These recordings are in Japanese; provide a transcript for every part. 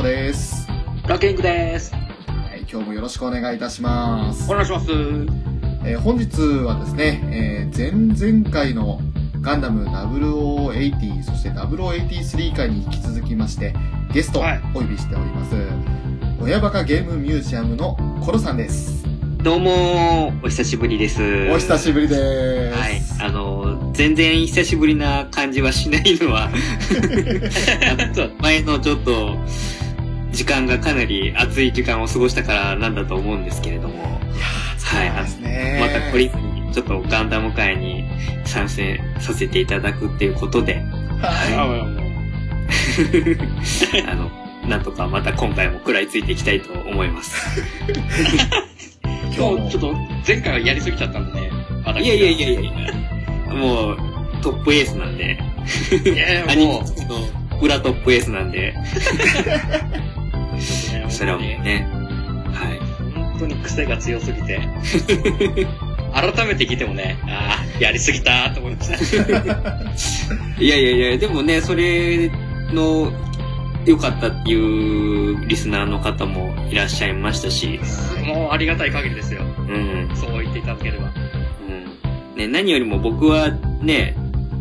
カフェのショーです。ラケングです。はい、今日もよろしくお願いいたしますお。願いします。えー本日はですね、えー前々回のガンダム0080、そして0083回に引き続きまして、ゲストをはいお呼びしております。親バカゲームミュージアムのコロさんです。どうもお久しぶりです。お久しぶりです。はい。あの、全然久しぶりな感じはしないのは、前のちょっと、時間がかなり暑い時間を過ごしたからなんだと思うんですけれども、いやー、そうですね。また懲りずに、ちょっとガンダム会に参戦させていただくっていうことで、はあもうあの、なんとかまた今回も食らいついていきたいと思います。い。今日ちょっと前回はやりすぎちゃったんでね。私いやいやいやいやいや、もうトップエースなんで、いやアいやもう、裏トップエースなんで、ねそれはもうね、はい。本当に癖が強すぎて、改めて聞いてもね、ああ、やりすぎたと思いました。いやいやいや、でもね、それの良かったっていうリスナーの方もいらっしゃいましたし、もうありがたい限りですよ。うん、そう言っていただければ。うん。ね、何よりも僕はね、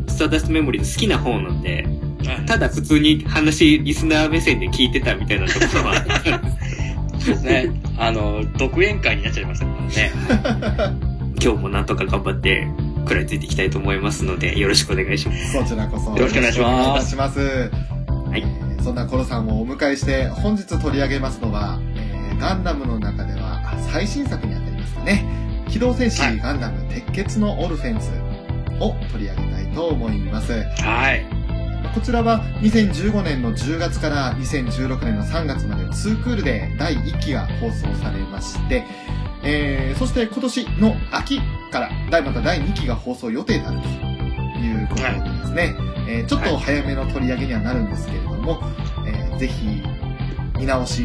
スターダストメモリーの好きな方なんで、ただ普通に話、リスナー目線で聞いてたみたいなところはあったんですね。あの、独演会になっちゃいましたからね。今日もなんとか頑張って食らいついていきたいと思いますので、よろしくお願いします。そちらこそ。よろしくお願いしますます。はいえーそんなコロさんをお迎えして、本日取り上げますのは、えーガンダムの中では最新作にあたりますかね。機動戦士はいガンダム鉄血のオルフェンズを取り上げたいと思います。はい。こちらは2015年の10月から2016年の3月まで2クールで第1期が放送されまして、えーそして今年の秋から第また第2期が放送予定であるということでですね、えーちょっと早めの取り上げにはなるんですけれども、えーぜひ見直し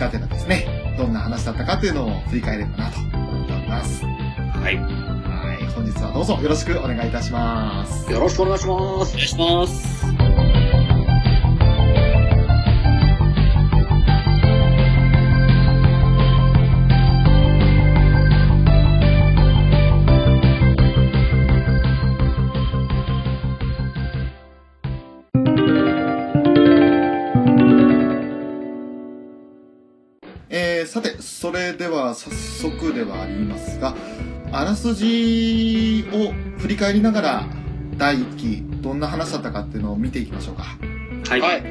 がてらですね、どんな話だったかというのを振り返ればなと思っております。はい。はい、本日はどうぞよろしくお願いいたします。よろしくお願いします。お願いします。えーさて、それでは早速ではありますが、あらすじを振り返りながら、第1期、どんな話だったかっていうのを見ていきましょうか。はい。はい。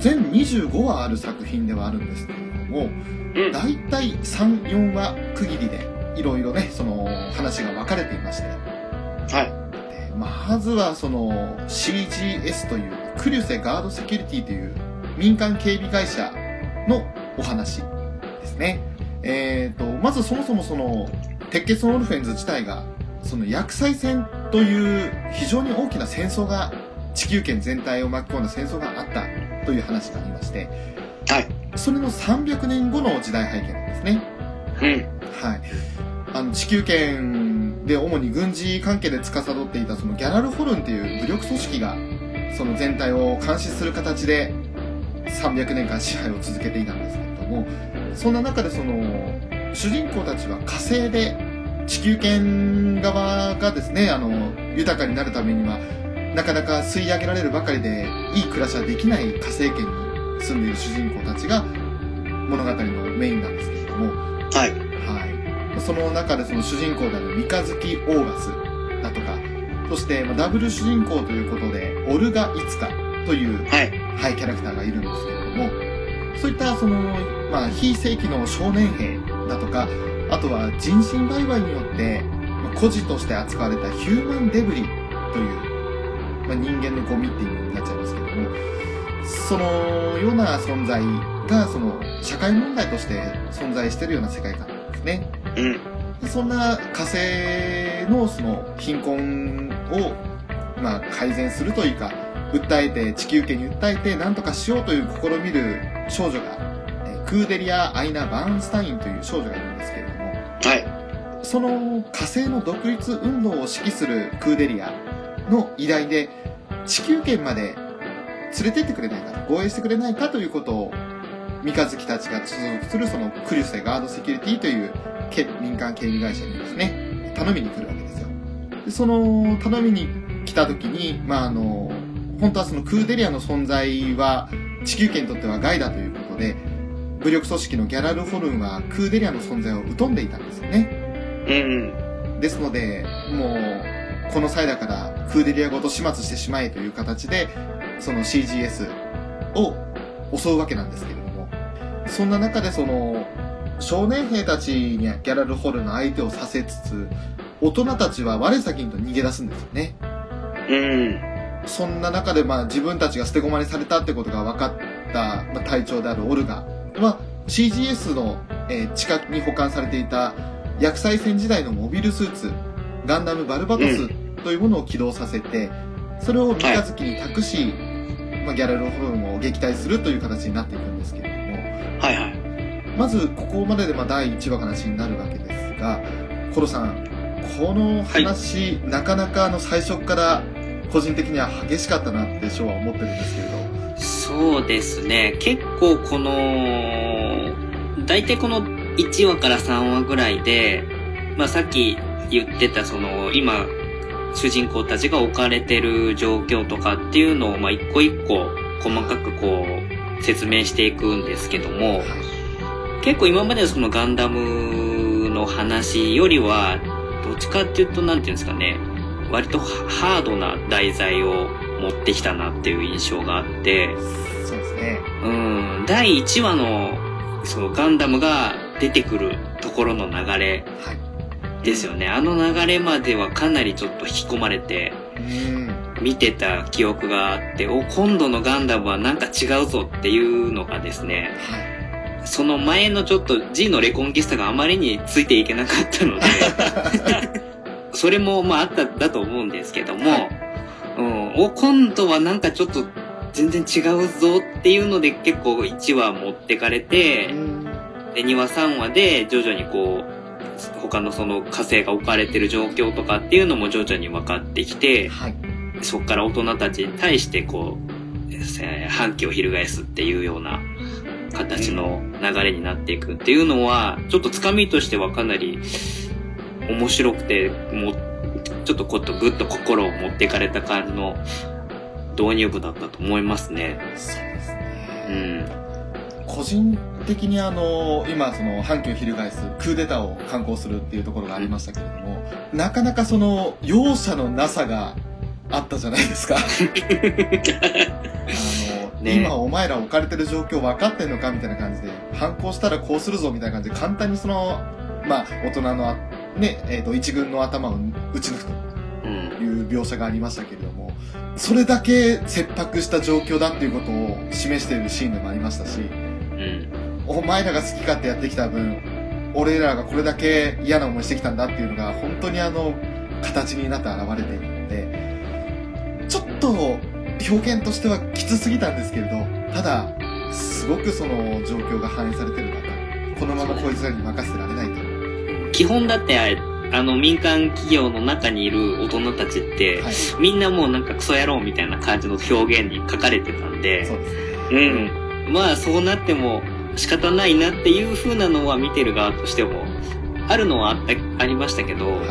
全25話ある作品ではあるんですけれども、うん。だいたい3、4話区切りで、いろいろね、その話が分かれていまして、はい。でまずはその CGS という、クリュセガードセキュリティという民間警備会社のお話ですね。えー、とまずそもそもその鉄血のオルフェンズ自体がその薬剤戦という非常に大きな戦争が地球圏全体を巻き込んだ戦争があったという話がありましてはい。それの300年後の時代背景なんですね。うん。はい。あの、地球圏で主に軍事関係で司っていたそのギャラルホルンっていう武力組織が、その全体を監視する形で300年間支配を続けていたんですけれども、そんな中でその、主人公たちは火星で地球圏側がですね、あの、豊かになるためには、なかなか吸い上げられるばかりでいい暮らしはできない火星圏に住んでいる主人公たちが物語のメインなんですけれども、はい。はい。その中でその主人公である三日月オーガスだとか、そしてまあダブル主人公ということで、オルガ・イツカという、はい。はい、キャラクターがいるんですけれども、そういったその、まあ、非正規の少年兵だとか、あとは人身売買によって、まあ孤児として扱われたヒューマンデブリという、まあ、人間のゴミっていう意味になっちゃいますけれども、そのような存在が、その、社会問題として存在しているような世界観なんですね。うん。でそんな火星のその貧困を、まあ、改善するというか、訴えて、地球圏に訴えて何とかしようという試みる少女が、えークーデリア・アイナ・バーンスタインという少女がいるんですけれども、はい。その火星の独立運動を指揮するクーデリアの依頼で、地球圏まで連れてってくれないかと、護衛してくれないかということを、三日月たちが所属するそのクリュセガードセキュリティというけ民間警備会社にですね、頼みに来るわけですよ。でその頼みに来た時に、まああの、本当はそのクーデリアの存在は地球圏にとっては害だということで、武力組織のギャラルホルンはクーデリアの存在を疎んでいたんですよね。うん。ですので、もう、この際だから、クーデリアごと始末してしまえという形で、その CGS を襲うわけなんですけれども、そんな中でその、少年兵たちにギャラルホルンの相手をさせつつ、大人たちは我先にと逃げ出すんですよね。うん。そんな中でまあ自分たちが捨て駒にされたってことが分かった、まあ、隊長であるオルガは CGS の、えー近くに保管されていた薬剤戦時代のモビルスーツガンダムバルバトスというものを起動させて、それを三日月に託し、まあ、ギャラルホルンを撃退するという形になっていくんですけれども。はいはい。まずここまででまあ第1話が話になるわけですがコロさんこの話、なかなかあの最初から個人的には激しかったなってショーは思ってるんですけれどそうですね。結構この、大体この1話から3話ぐらいで、まあさっき言ってたその、今、主人公たちが置かれてる状況とかっていうのを、まあ一個一個細かくこう、説明していくんですけども、結構今までのそのガンダムの話よりは、どっちかっていうと、なんていうんですかね、割とハードな題材を持ってきたなっていう印象があって、そうですね。うん、第1話の、そのガンダムが出てくるところの流れはい。ですよね。あの流れまではかなりちょっと引き込まれて、うん。見てた記憶があって、お、今度のガンダムはなんか違うぞっていうのがですね、はい。その前のちょっと G のレコンキスタがあまりについていけなかったので、それもまああっただと思うんですけども、はいうん、お、今度はなんかちょっと全然違うぞっていうので結構1話持ってかれて、うん。で2話3話で徐々にこう、他のその火星が置かれてる状況とかっていうのも徐々に分かってきて、はい。そこから大人たちに対してこう、えー反旗を翻すっていうような形の流れになっていくっていうのは、ちょっとつかみとしてはかなり面白くて、もう、ちょっとこっとぐっと心を持っていかれた感じの導入部だったと思いますね。そうですねうん。個人的にあの今その反旗を翻すクーデターを敢行するっていうところがありましたけれどもなかなかその容赦のなさがあったじゃないですか あの、ね今お前ら置かれてる状況分かってんのかみたいな感じで反抗したらこうするぞみたいな感じで簡単にそのまあ大人のあねえー、と一軍の頭を打ち抜くとうん。いう描写がありましたけれどもそれだけ切迫した状況だっていうことを示しているシーンでもありましたしうん。お前らが好き勝手やってきた分俺らがこれだけ嫌な思いしてきたんだっていうのが本当にあの形になって現れているのでちょっと表現としてはきつすぎたんですけれどただすごくその状況が反映されてる中このままこいつらに任せてられないと基本だって、あの、民間企業の中にいる大人たちって、はい。みんなもうなんかクソ野郎みたいな感じの表現に書かれてたんで、そうでうん。まあそうなっても仕方ないなっていう風なのは見てる側としても、あるのはあった、ありましたけど、は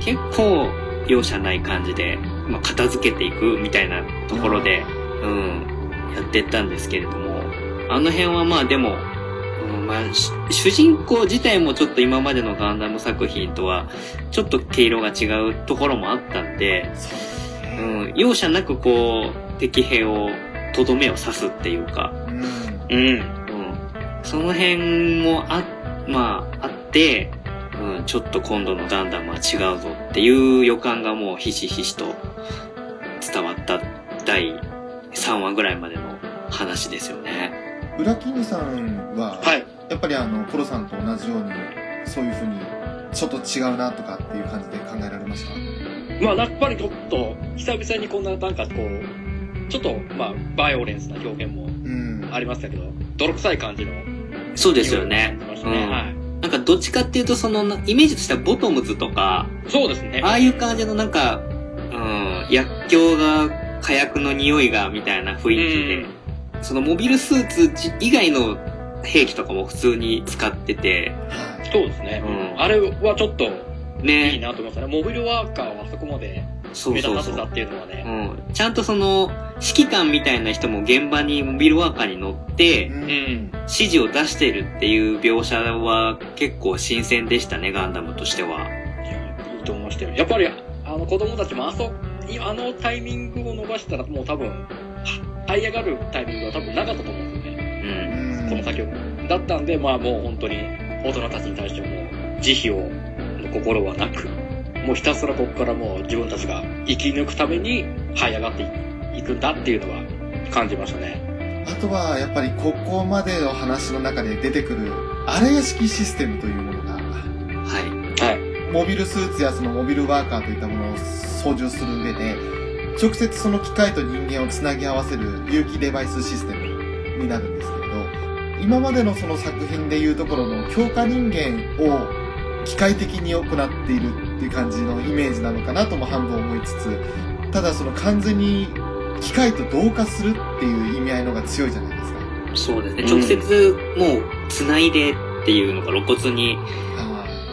結構容赦ない感じで、まあ、片付けていくみたいなところで、うん、やってったんですけれども、あの辺はまあでも、うんまあ、し主人公自体もちょっと今までのガンダム作品とは、ちょっと毛色が違うところもあったんで、うん、容赦なくこう、敵兵を、とどめを刺すっていうか、うんうん。うん。その辺もあ、まあ、あって、うん、ちょっと今度のガンダムは違うぞっていう予感がもうひしひしと伝わった第3話ぐらいまでの話ですよね。ウラキングさんは、はい。やっぱりあのコロさんと同じようにそういうふうにちょっと違うなとかっていう感じで考えられました？まあ、やっぱりちょっと、久々にこんな、なんかこう、ちょっと、まあ、バイオレンスな表現もうんありましたけど、泥臭い感じの。そうですよね。ね。うんはい。なんかどっちかっていうとそのなイメージとしてはボトムズとか、そうですね。ああいう感じのなんか、うん、薬莢が火薬の匂いがみたいな雰囲気で、そのモビルスーツじ以外の兵器とかも普通に使ってて、はいそうですね。うんあれはちょっといいね、なと思いましたね。モビルワーカーはあそこまで目立。たせたっていうのはね。うん、ちゃんとその指揮官みたいな人も現場にモビルワーカーに乗ってうんうん。指示を出してるっていう描写は結構新鮮でしたねガンダムとしては。いや、いいと思いましたよ。やっぱり、あの子供たちもあそ、あのタイミングを伸ばしたらもう多分、は這い上がるタイミングは多分なかったと思うんこの先を。だったんで、まあもう本当に大人たちに対しても慈悲を、の心はなく、もうひたすらここからもう自分たちが生き抜くために這い上がっていくんだっていうのは感じましたね。あとはやっぱりここまでの話の中で出てくる荒屋敷システムというものがはい。はい。モビルスーツやそのモビルワーカーといったものを操縦する上で直接その機械と人間をつなぎ合わせる有機デバイスシステムになるんですけれど今までのその作品でいうところの強化人間を機械的に行っているっていう感じのイメージなのかなとも半分思いつつただその完全に機械と同化するっていう意味合いのが強いじゃないですか。そうですね。直接もう繋いでっていうのが露骨に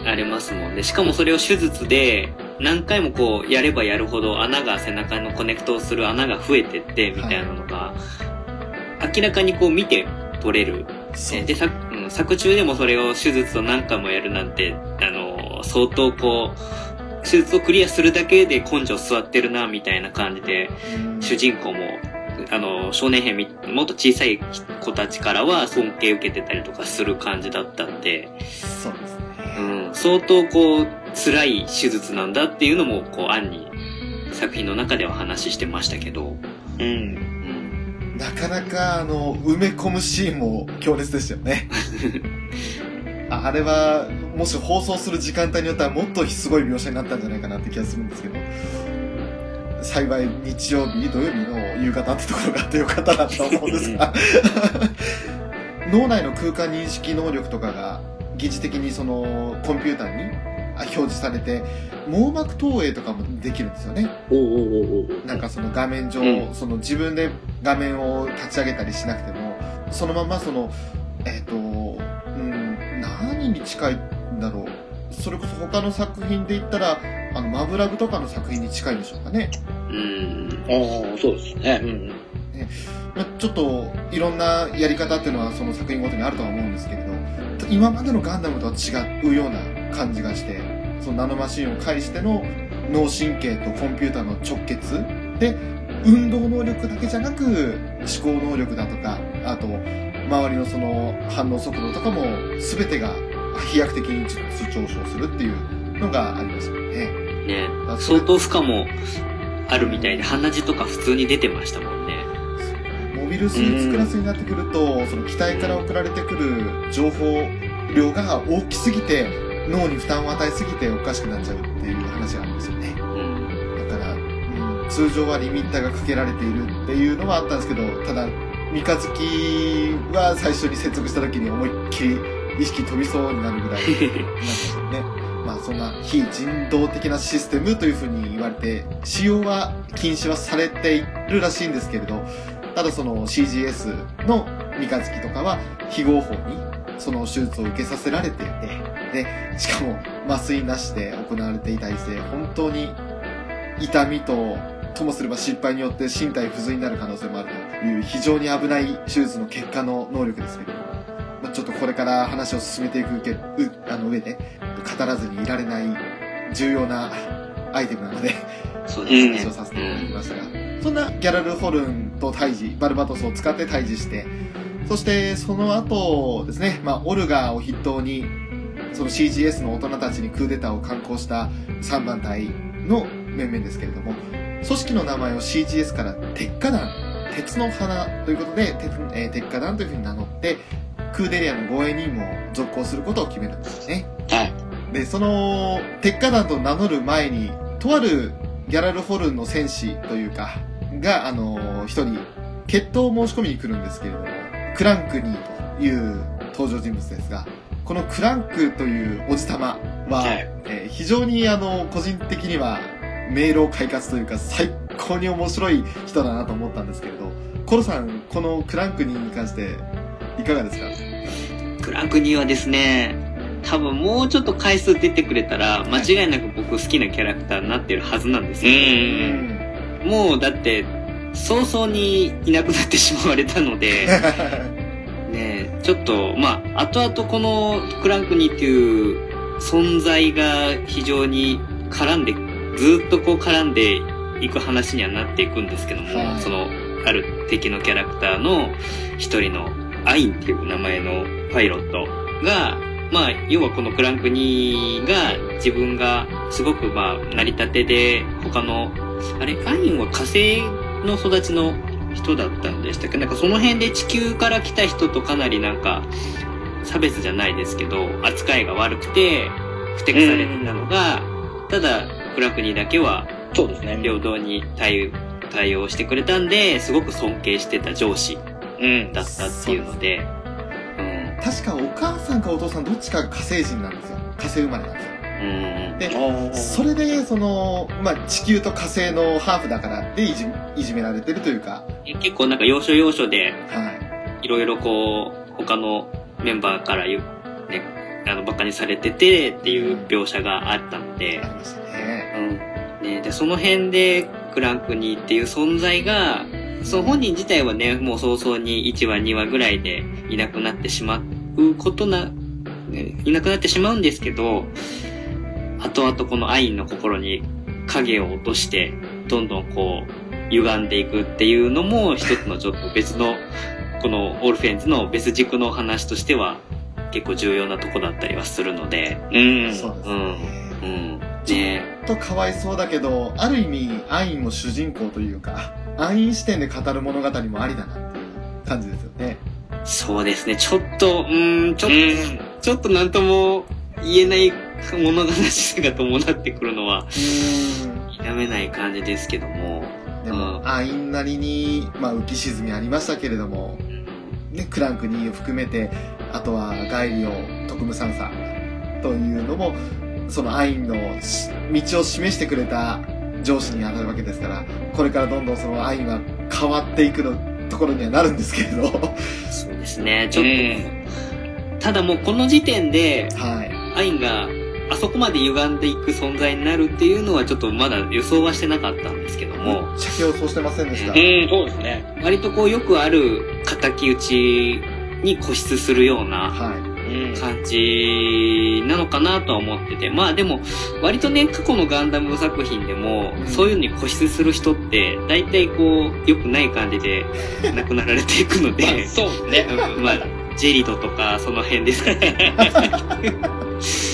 ありますもんね。しかもそれを手術で何回もこうやればやるほど穴が背中のコネクトをする穴が増えてってみたいなのが明らかにこう見て取れる。で、作うん作中でもそれを手術を何回もやるなんて、あの、相当こう、手術をクリアするだけで根性座ってるなみたいな感じで、うん主人公も、あの、少年兵み、もっと小さい子たちからは尊敬受けてたりとかする感じだったんで、そうですね。うん、相当こう、辛い手術なんだっていうのも、こう、案に、作品の中では話してましたけど、うん。うん。なかなかあの埋め込むシーンも強烈でしたよね ああれはもし放送する時間帯によってはもっとすごい描写になったんじゃないかなって気がするんですけど幸い日曜日土曜日の夕方ってところがあってよかったなと思うんですが 脳内の空間認識能力とかが疑似的にそのコンピューターにあ表示されて網膜投影とかもできるんですよねおうおうおうおうなんかその画面上、うんその自分で画面を立ち上げたりしなくても、そのままその、えっ、と、うん、何に近いんだろう。それこそ他の作品で言ったら、あの、マブラグとかの作品に近いんでしょうかね。うん。ああ、そうですね。うん。まあちょっと、いろんなやり方っていうのはその作品ごとにあるとは思うんですけれど、今までのガンダムとは違うような感じがして、そのナノマシンを介しての脳神経とコンピューターの直結で、運動能力だけじゃなく、思考能力だとか、あと、周りのその反応速度とかも全てが飛躍的に上昇するっていうのがありますよね。ね相当負荷もあるみたいで、鼻血とか普通に出てましたもんね。モビルスーツクラスになってくると、その機体から送られてくる情報量が大きすぎて、脳に負担を与えすぎておかしくなっちゃうっていう話があるんですよね。うん。だから、うん、通常はリミッターがかけられているっていうのはあったんですけど、ただ、三日月は最初に接続した時に思いっきり意識飛びそうになるぐらいなんですよね。まあそんな非人道的なシステムというふうに言われて、使用は禁止はされているらしいんですけれど、ただその CGS の三日月とかは非合法にその手術を受けさせられていて、で、しかも麻酔なしで行われていたりして、本当に痛みと、ともすれば失敗によって身体不随になる可能性もあるという非常に危ない手術の結果の能力ですけれども、まあ、ちょっとこれから話を進めていくけうあの上で語らずにいられない重要なアイテムなのでそうですね。話をさせていただきましたが、そんなギャラルホルンと対峙、バルバトスを使って対峙して、そしてその後ですね、まあ、オルガを筆頭に、その CGS の大人たちにクーデターを敢行した3番隊の面々ですけれども、組織の名前を CGS から鉄火団、鉄の花ということで、鉄,、えー鉄火団というふうに名乗って、クーデリアの護衛任務を続行することを決めるんですよね。はい。で、その、鉄火団と名乗る前に、とあるギャラルホルンの戦士というか、が、あの、一人、決闘を申し込みに来るんですけれども、クランクニーという登場人物ですが、このクランクというおじさまは、はいえー非常にあの、個人的には、迷路快活というか、最高に面白い人だなと思ったんですけれど、コロさん、このクランクニーに関して、いかがですか？クランクニーはですね、多分もうちょっと回数出てくれたら、間違いなく僕好きなキャラクターになってるはずなんですう。よ。もうだって、早々にいなくなってしまわれたので、ねちょっと、まあ、後々このクランクニーっていう存在が非常に絡んで、ずっとこう絡んでいく話にはなっていくんですけども、はい。その、ある敵のキャラクターの一人のアインっていう名前のパイロットが、まあ、要はこのクランクニーが自分がすごくまあ、成り立てで他の、あれ、アインは火星の育ちの人だったんでしたっけ？なんかその辺で地球から来た人とかなりなんか差別じゃないですけど、扱いが悪くて、ふてくされてたのが、ただ、クランクニーだけはそうですね。平等に対対応してくれたんで、すごく尊敬してた上司うん。だったっていうので、うん。確かお母さんかお父さんどっちかが火星人なんですよ。火星生まれなんですよ。うん。で、それで、その、まあ、地球と火星のハーフだからっていじいじめられてるというか、結構なんか要所要所で、はいろいろこう、他のメンバーから言う、ね、あの、馬鹿にされててっていう描写があったのい、であ、りましたね。うん。ね、で、その辺で、クランクニーっていう存在が、その本人自体はね、もう早々に1話2話ぐらいでいなくなってしまうことな、ね、いなくなってしまうんですけど、後々このアインの心に影を落として、どんどんこう、歪んでいくっていうのも、一つのちょっと別の、このオールフェンズの別軸の話としては、結構重要なとこだったりはするので、うん。そうですね。うん。ねちょっとかわいそうだけど、ある意味、アインも主人公というか、アイン視点で語る物語もありだなっていう感じですよね。そうですね。ちょっと、うーん、ちょっと、うんちょっとなんとも言えない物悲しさが伴ってくるのは、否めない感じですけども。でも、アインなりに、まあ、浮き沈みありましたけれども、ね、クランクニーを含めて、あとはガイリオ、特務サンサというのも、そのアインのし道を示してくれた上司に当たるわけですから、これからどんどんそのアインは変わっていくのところにはなるんですけれど、そうですね。ちょっうんと、ただもうこの時点で、はい。アインがあそこまで歪んでいく存在になるっていうのはちょっとまだ予想はしてなかったんですけども、めっちゃ予想してませんでした？うん、そうですね。割とこうよくある敵討ちに固執するような。感じなのかなとは思ってて。まあでも、割とね、過去のガンダム作品でも、うんそういうのに固執する人って、大体こう、良くない感じで 亡くなられていくので、まあ、そうですね。うんまあ、ジェリドとか、その辺ですかね。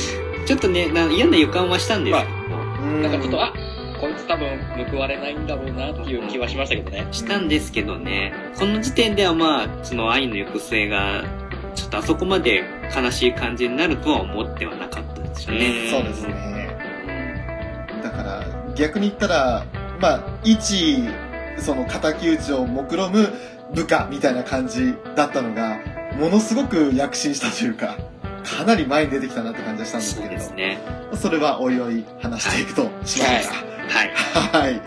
ちょっとね、な嫌な予感はしたんですけど、うんなんかちょっと、あ、こいつ多分報われないんだろうなっていう気はしましたけどね。したんですけどね、この時点ではまあ、その愛の行く末が、ちょっとあそこまで悲しい感じになるとは思ってはなかったですよね。そうですね。だから、逆に言ったら、まあ、一、その敵討ちを目論む部下みたいな感じだったのが、ものすごく躍進したというか、かなり前に出てきたなって感じがしたんですけれどそね。それはおいおい話していくとしまいます。はい。はい。ま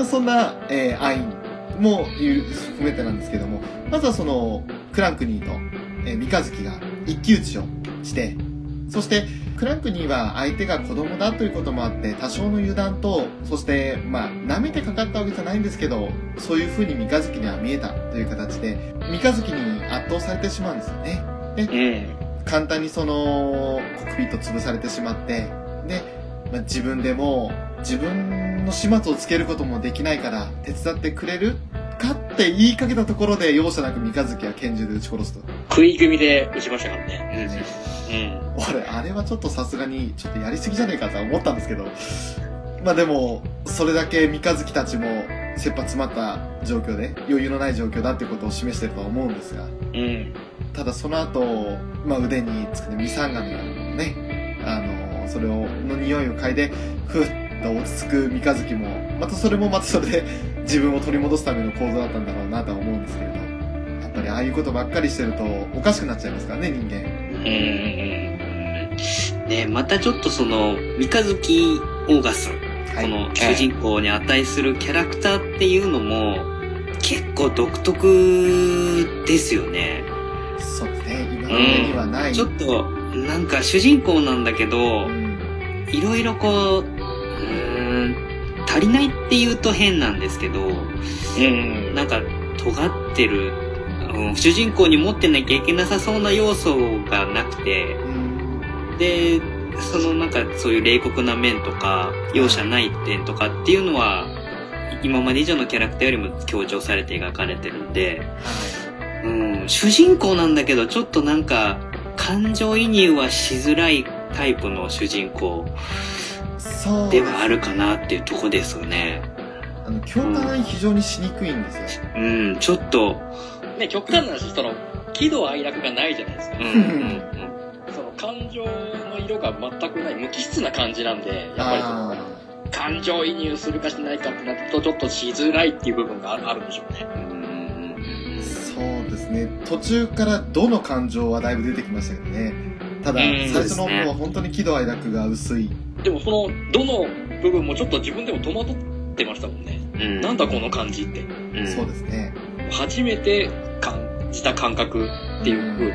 あ、そんな、えー、アインも含めてなんですけども、まずはその、クランクニーと、えー、三日月が一騎打ちをして、そして、クランクニーは相手が子供だということもあって、多少の油断と、そして、まあ、舐めてかかったわけじゃないんですけど、そういう風に三日月には見えたという形で、三日月に圧倒されてしまうんですよね。うん。簡単にそのコックピット潰されてしまってで、まあ、自分でも自分の始末をつけることもできないから手伝ってくれるかって言いかけたところで容赦なく三日月は拳銃で撃ち殺すと、食い組みで打ちましたからね。ね、うん。俺あれはちょっとさすがにちょっとやりすぎじゃねえかとは思ったんですけどまあでもそれだけ三日月たちも切羽詰まった状況で余裕のない状況だってことを示してるとは思うんですがうん。ただその後、まあ、腕につくね、ミサンガミがね、あの、それを、の匂いを嗅いで、ふっと落ち着く三日月も、またそれもまたそれで自分を取り戻すための行動だったんだろうなとは思うんですけれど、やっぱりああいうことばっかりしてるとおかしくなっちゃいますからね、人間。うん。ねまたちょっとその、三日月オーガス、はい。この主人公に値するキャラクターっていうのも、結構独特ですよね。そうですね、今までにはない。ちょっと、なんか主人公なんだけどう、んいろいろこう、うーん、足りないって言うと変なんですけど、うん。なんか尖ってる、うん主人公に持ってなきゃいけなさそうな要素がなくて、うんで、そのなんかそういう冷酷な面とか、容赦ない点とかっていうのは、今まで以上のキャラクターよりも強調されて描かれてるんで、はうん、主人公なんだけど、ちょっとなんか、感情移入はしづらいタイプの主人公。ではあるかなっていうとこですよね。あの、共感非常にしにくいんですよ。うん、ちょっと、ね、極端な話、その、喜怒哀楽がないじゃないですかうん、。うん、その感情の色が全くない無機質な感じなんで、やっぱりその、あ感情移入するかしないかってなると、ちょっとしづらいっていう部分があるあるんでしょうね。ですね。途中からどの感情はだいぶ出てきましたけどね。ただ、うん最初の方は本当に喜怒哀楽が薄い。でもその、どの部分もちょっと自分でも戸惑ってましたもんね。うん。なんだこの感じって。うん、そうですね。初めて感じた感覚っていう風に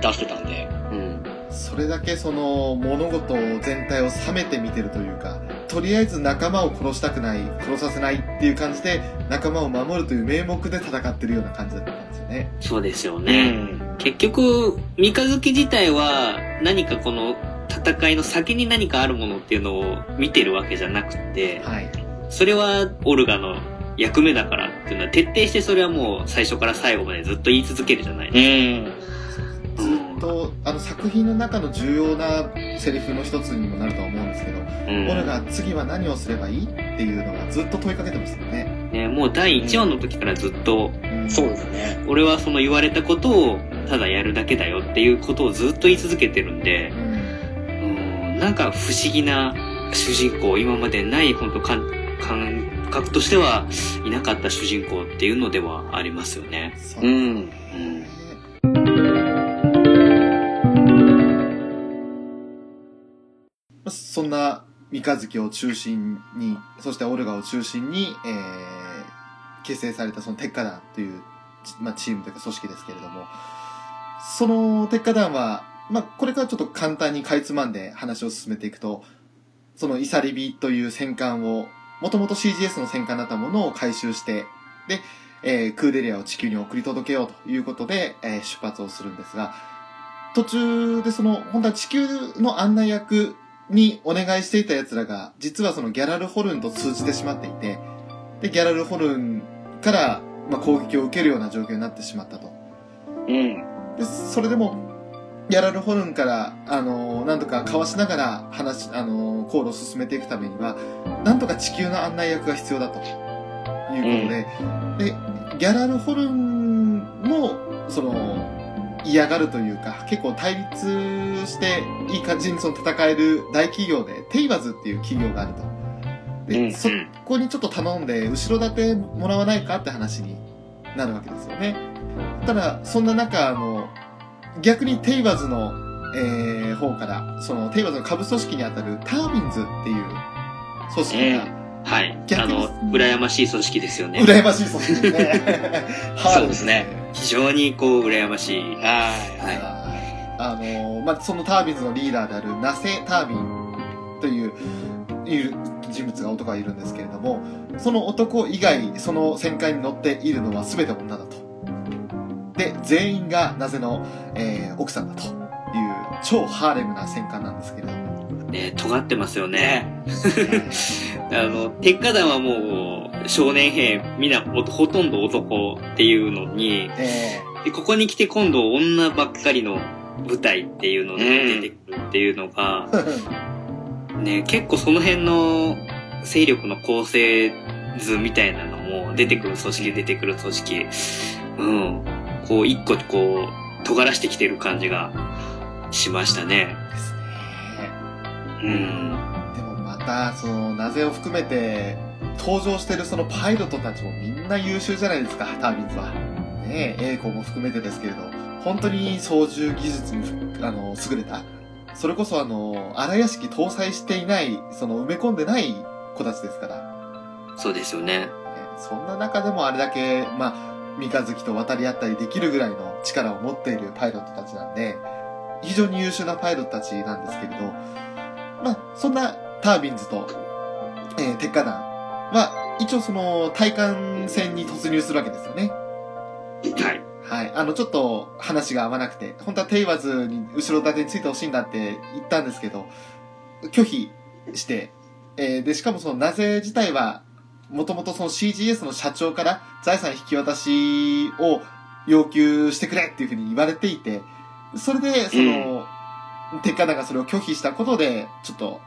出してたんで。うん。それだけその物事全体を冷めて見てるというか、とりあえず仲間を殺したくない、殺させないっていう感じで仲間を守るという名目で戦ってるような感じだったね。そうですようね。ん。結局、三日月自体は何かこの戦いの先に何かあるものっていうのを見てるわけじゃなくて、はい。それはオルガの役目だからっていうのは徹底してそれはもう最初から最後までずっと言い続けるじゃないですか。うん。と、あの作品の中の重要なセリフの一つにもなるとは思うんですけど、うんオルが次は何をすればいいっていうのがずっと問いかけてましたよね。ね、もう第1話の時からずっと、うんそうですね。俺はその言われたことをただやるだけだよっていうことをずっと言い続けてるんでう、んうん、なんか不思議な主人公、今までない本当感感覚としてはいなかった主人公っていうのではありますよね。うん。そんな三日月を中心に、そしてオルガを中心に、えー、結成されたその鉄火団という、まあ、チームというか組織ですけれども、その鉄火団は、まあ、これからちょっと簡単にかいつまんで話を進めていくと、そのイサリビという戦艦を、もともと CGS の戦艦だったものを回収して、で、えークーデリアを地球に送り届けようということで、えー出発をするんですが、途中でその、本当は地球の案内役にお願いしていた奴らが、実はそのギャラルホルンと通じてしまっていて、で、ギャラルホルンから、まあ、攻撃を受けるような状況になってしまったと。うん。で、それでも、ギャラルホルンから、あのーなんとかかわしながら話、あのー航路を進めていくためには、なんとか地球の案内役が必要だと。いうことで、で、ギャラルホルンも、その、嫌がるというか、結構対立していい感じにその戦える大企業で、テイバズっていう企業があると。で、うんそうんこにちょっと頼んで、後ろ盾もらわないかって話になるわけですよね。ただ、そんな中、あの、逆にテイバズの、えー、方から、そのテイバズの下部組織にあたるタービンズっていう組織が、はい。逆にあの、羨ましい組織ですよね。羨ましい組織ですね。ハーレムそうですね。非常にこう、羨ましい。はい。あのまあ、そのタービンズのリーダーであるナセ・タービンといういる人物が男がいるんですけれどもその男以外その戦艦に乗っているのは全て女だとで全員がナゼの、えー奥さんだという超ハーレムな戦艦なんですけれども、ね、尖ってますよね。ね。あの、鉄火団はもう、少年兵、みんなほほとんど男っていうのに、えでここに来て今度女ばっかりの舞台っていうので出てくるっていうのが、ー ね、結構その辺の勢力の構成図みたいなのも出てくる組織出てくる組織、うん、こう一個こう、尖らしてきてる感じがしましたね。ですねうん。でもまたそのナゼを含めて登場してるそのパイロットたちもみんな優秀じゃないですかタービンズは。ねえ栄光も含めてですけれど。本当に操縦技術にあの優れた。それこそあの荒屋敷搭載していないその埋め込んでない子たちですから、そうですよね。ねそんな中でもあれだけまあ三日月と渡り合ったりできるぐらいの力を持っているパイロットたちなんで非常に優秀なパイロットたちなんですけれど。まあそんなタービンズとえー鉄火団は、一応その、対艦戦に突入するわけですよね。はい。はい。あの、ちょっと話が合わなくて、本当はテイワズに後ろ盾についてほしいんだって言ったんですけど、拒否して、えーで、しかもその、なぜ自体は、もともとその CGS の社長から財産引き渡しを要求してくれっていうふうに言われていて、それで、その、鉄火団がそれを拒否したことで、ちょっと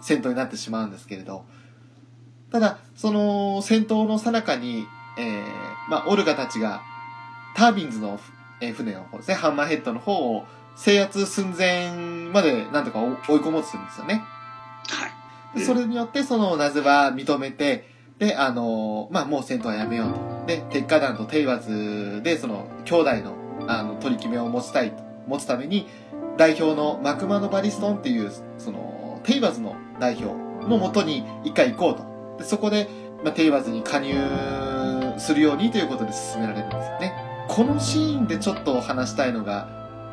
戦闘になってしまうんですけれど、ただ、その戦闘の最中に、えー、まあ、オルガたちが、タービンズの、えー船の方ですね、ハンマーヘッドの方を制圧寸前までなんとか追い込もうとするんですよね。はい。でそれによって、その、ナゼは認めて、で、あの、まあ、もう戦闘はやめようと。で、鉄火団とテイワズで、その、兄弟の、あの、取り決めを持ちたいと、持つために、代表のマクマノ・バリストンっていう、その、テイワズの代表のもとに一回行こうと。でそこで、まあ、テイワズに加入するようにということで進められるんですよね。このシーンでちょっと話したいのが、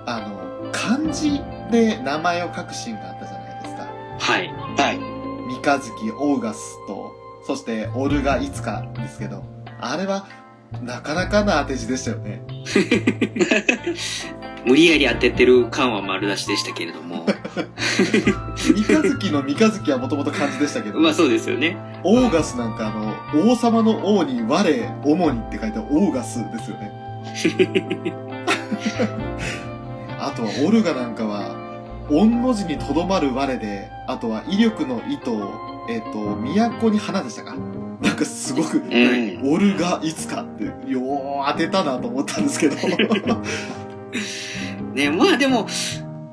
あの、漢字で名前を書くシーンがあったじゃないですか。はい。はい。三日月オーガスと、そしてオルガいつかですけど、あれはなかなかな当て字でしたよね。無理やり当ててる感は丸出しでしたけれども。三日月の三日月はもともと漢字でしたけど、まあそうですよね。オーガスなんかあの、王様の王に我、主にって書いてオーガスですよね。あとはオルガなんかは、御の字にとどまる我で、あとは威力の意図を、えっ、と、都に花でしたか？なんかすごく、うん。オルガいつかって、よー当てたなと思ったんですけど。ね、まあでも、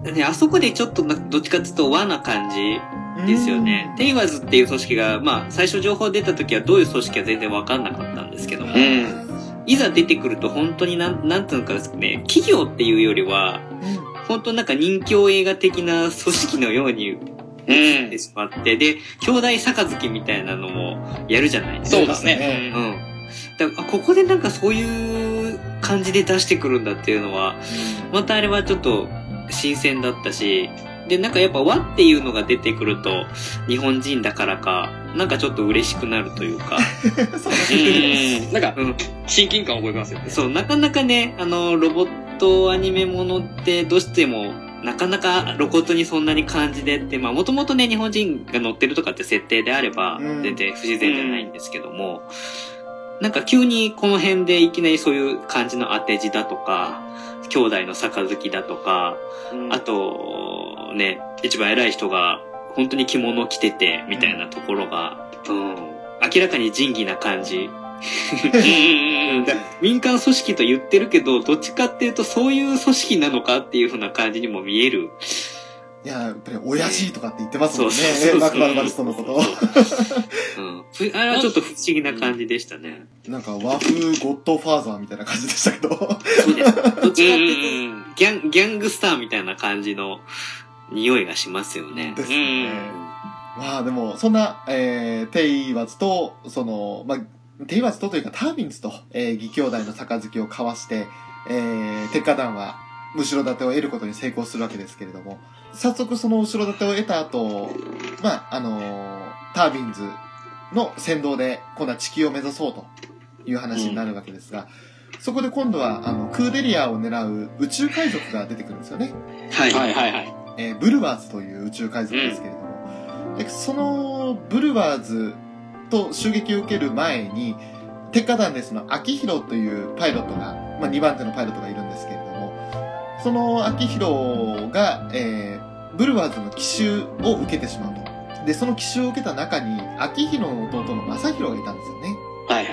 ね、あそこでちょっとなどっちかっていうと和な感じですよね。テイワズっていう組織が、まあ最初情報出た時はどういう組織か全然わかんなかったんですけども、うん。いざ出てくると本当になん、なんていうのかですね、企業っていうよりは、うん本当なんか人気映画的な組織のようにうん映って。しまって、で、兄弟杯みたいなのもやるじゃないですか。そうですね。うん。だからあここでなんかそういう感じで出してくるんだっていうのは、またあれはちょっと新鮮だったし、で、なんかやっぱ和っていうのが出てくると、日本人だからか、なんかちょっと嬉しくなるというか、そうですね。うん。なんか、うん、親近感を覚えますよね。そう、なかなかね、あの、ロボットアニメものってどうしても、なかなか露骨にそんなに感じでって、まあもともとね、日本人が乗ってるとかって設定であればうん、全然不自然じゃないんですけども、なんか急にこの辺でいきなりそういう感じの当て字だとか、兄弟の杯だとか、うん。あと、ね、一番偉い人が本当に着物を着てて、みたいなところが、うん、明らかに仁義な感じ。民間組織と言ってるけど、どっちかっていうとそういう組織なのかっていう風な感じにも見える。いや、やっぱり親父とかって言ってますもんねそうそうそ。うマクバルバリストのこと。うん。ふあれはちょっと不思議な感じでしたね。なんか和風ゴッドファーザーみたいな感じでしたけど。そうです。どっちかってうんいうと、ギャン、ギャングスターみたいな感じの匂いがしますよね。ですね。まあでも、そんな、えー、テイワズと、その、まあ、テイワズとというかタービンズと、えー、義兄弟の杯を交わして、えー、鉄火団は後ろ盾を得ることに成功するわけですけれども、早速その後ろ盾を得た後、まあ、あのータービンズの先導で、今度は地球を目指そうという話になるわけですが、そこで今度は、あの、クーデリアを狙う宇宙海賊が出てくるんですよね。はい。はいはいはい。えーブルワーズという宇宙海賊ですけれども、でそのブルワーズと襲撃を受ける前に鉄火団でその秋広というパイロットが、まあ、2番手のパイロットがいるんですけれどもその秋広が、えーブルワーズの奇襲を受けてしまうとでその奇襲を受けた中に秋広の弟の正宏がいたんですよねはいは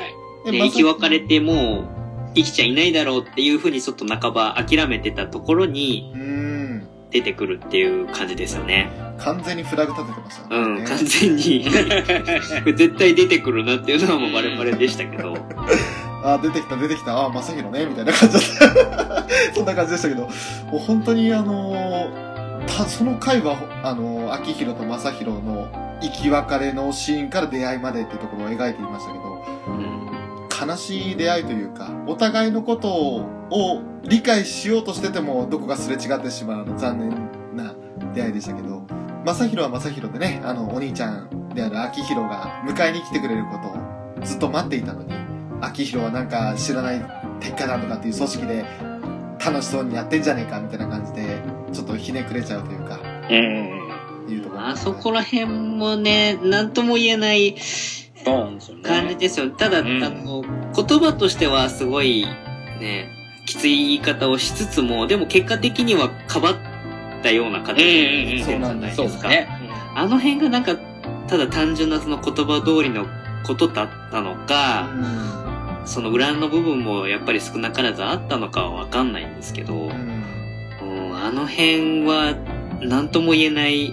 い。で、正生き別れてもう生きちゃいないだろうっていう風にちょっと半ば諦めてたところにうーん出てくるっていう感じですよね。完全にフラグ立ててましたね、うん、完全に。絶対出てくるなっていうのはもうバレバレでしたけど。あ、出てきた、出てきた、あ、正宏ね、みたいな感じだった。そんな感じでしたけど、もう本当にあのーた、その回は、あのー、秋広と正宏の生き別れのシーンから出会いまでっていうところを描いていましたけど、悲しい出会いというか、お互いのことをを理解しようとしてても、どこかすれ違ってしまう残念な出会いでしたけど、正宏は正宏でね、あの、お兄ちゃんである秋広が迎えに来てくれることをずっと待っていたのに、秋広はなんか知らない鉄火団とかっていう組織で楽しそうにやってんじゃねえかみたいな感じで、ちょっとひねくれちゃうというか、うん。いうところ。あそこら辺もね、なんとも言えない。感じですよ。ただ、うんあの、言葉としてはすごい、ね、きつい言い方をしつつも、でも結果的にはかばったような形になるじゃないですか。ですね。あの辺がなんか、ただ単純なその言葉通りのことだったのか、うん。その裏の部分もやっぱり少なからずあったのかはわかんないんですけど、うん。うんあの辺は何とも言えない、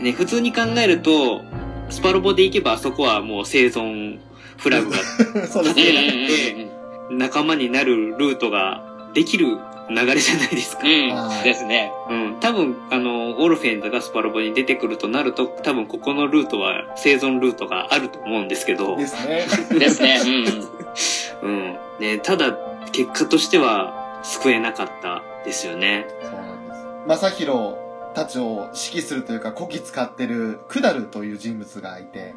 ね、普通に考えると、スパロボで行けばあそこはもう生存フラグが そうですね。うん仲間になるルートができる流れじゃないですか。うん。ですね。うん。多分、あの、オルフェンズがスパロボに出てくるとなると、多分ここのルートは生存ルートがあると思うんですけど、ですね。ですね。うん。うん。ね、ただ、結果としては救えなかったですよね。そうなんです。正宏たちを指揮するというか、こき使ってるクダルという人物がいて、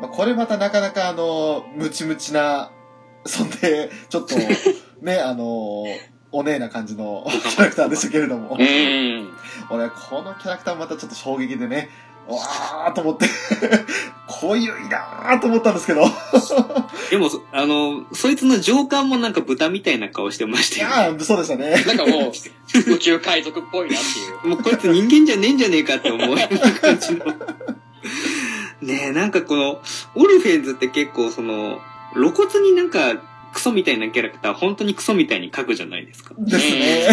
まあ、これまたなかなかあの、ムチムチな、そんで、ちょっと、ね、あの、お姉な感じのキャラクターでしたけれども、うん。俺、このキャラクターまたちょっと衝撃でね、わーと思って、こういなーと思ったんですけど、いでも、そあの、そいつの上官もなんか豚みたいな顔してましたよね。やー、そうでしたね。なんかもう、宇宙海賊っぽいなっていう。もうこいつ人間じゃねえんじゃねえかって思うような感じの。ねえ、なんかこの、オルフェンズって結構その、露骨になんか、クソみたいなキャラクター、本当にクソみたいに描くじゃないですか。ですね。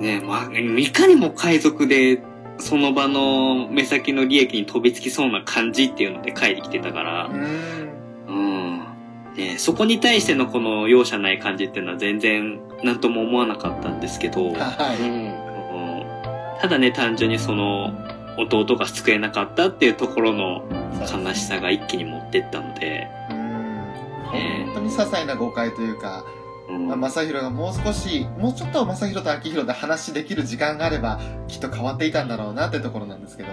ねえ、まあ、いかにも海賊で、その場の目先の利益に飛びつきそうな感じっていうので書いてきてたからう、ーん。うん。ねえ、そこに対してのこの容赦ない感じっていうのは全然何とも思わなかったんですけど、はい。ん。うんただね、単純にその、弟が救えなかったっていうところの悲しさが一気に持ってったので、うーんえ本当に些細な誤解というか、うんまあ、正宏がもう少し、もうちょっと正宏と秋広で話できる時間があれば、きっと変わっていたんだろうなってところなんですけど、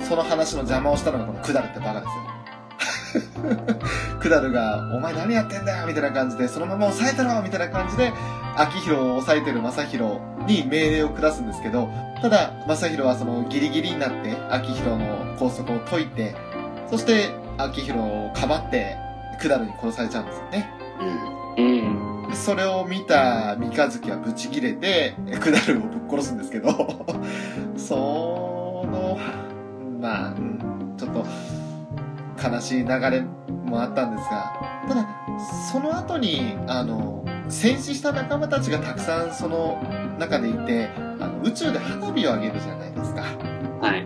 その話の邪魔をしたのがこのクダルってバカですよ。クダルが、お前何やってんだよみたいな感じで、そのまま抑えてろみたいな感じで、秋広を抑えてる正宏に命令を下すんですけど、ただ、正宏はそのギリギリになって、秋広の拘束を解いて、そして、秋広をかばって、クダルに殺されちゃうんですよね。うん。でそれを見た三日月はブチギレて、クダルをぶっ殺すんですけど、その、まあ、うんちょっと、悲しい流れもあったんですが、ただその後にあの戦死した仲間たちがたくさんその中でいてあの宇宙で花火を上げるじゃないですかはい。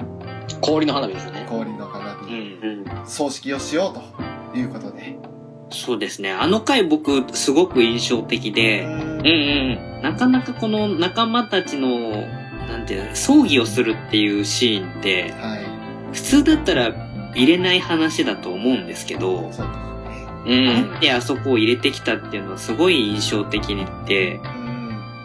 氷の花火ですね。氷の花う火、ん。うん。葬式をしようということでそうですね。あの回僕すごく印象的で、うんうん。なかなかこの仲間たちの、なんていうの葬儀をするっていうシーンって、はい普通だったら入れない話だと思うんですけど、そううん。あえてあそこを入れてきたっていうのはすごい印象的で、うん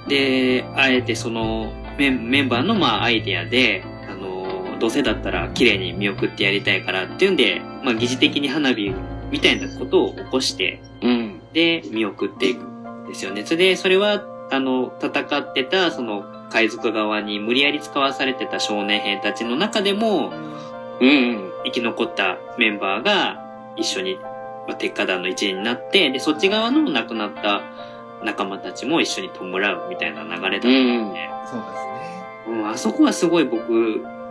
で、あえてそのメンメンバーのまあアイデアで、あの、どうせだったら綺麗に見送ってやりたいからっていうんで、まあ疑似的に花火みたいなことを起こして、うん。で、見送っていくんですよね。それで、それは、あの、戦ってた、その、海賊側に無理やり使わされてた少年兵たちの中でも、うん。生き残ったメンバーが一緒に、まあ、鉄火団の一員になって、で、そっち側の亡くなった仲間たちも一緒に弔うみたいな流れだったんで、そうですねうん、あそこはすごい僕、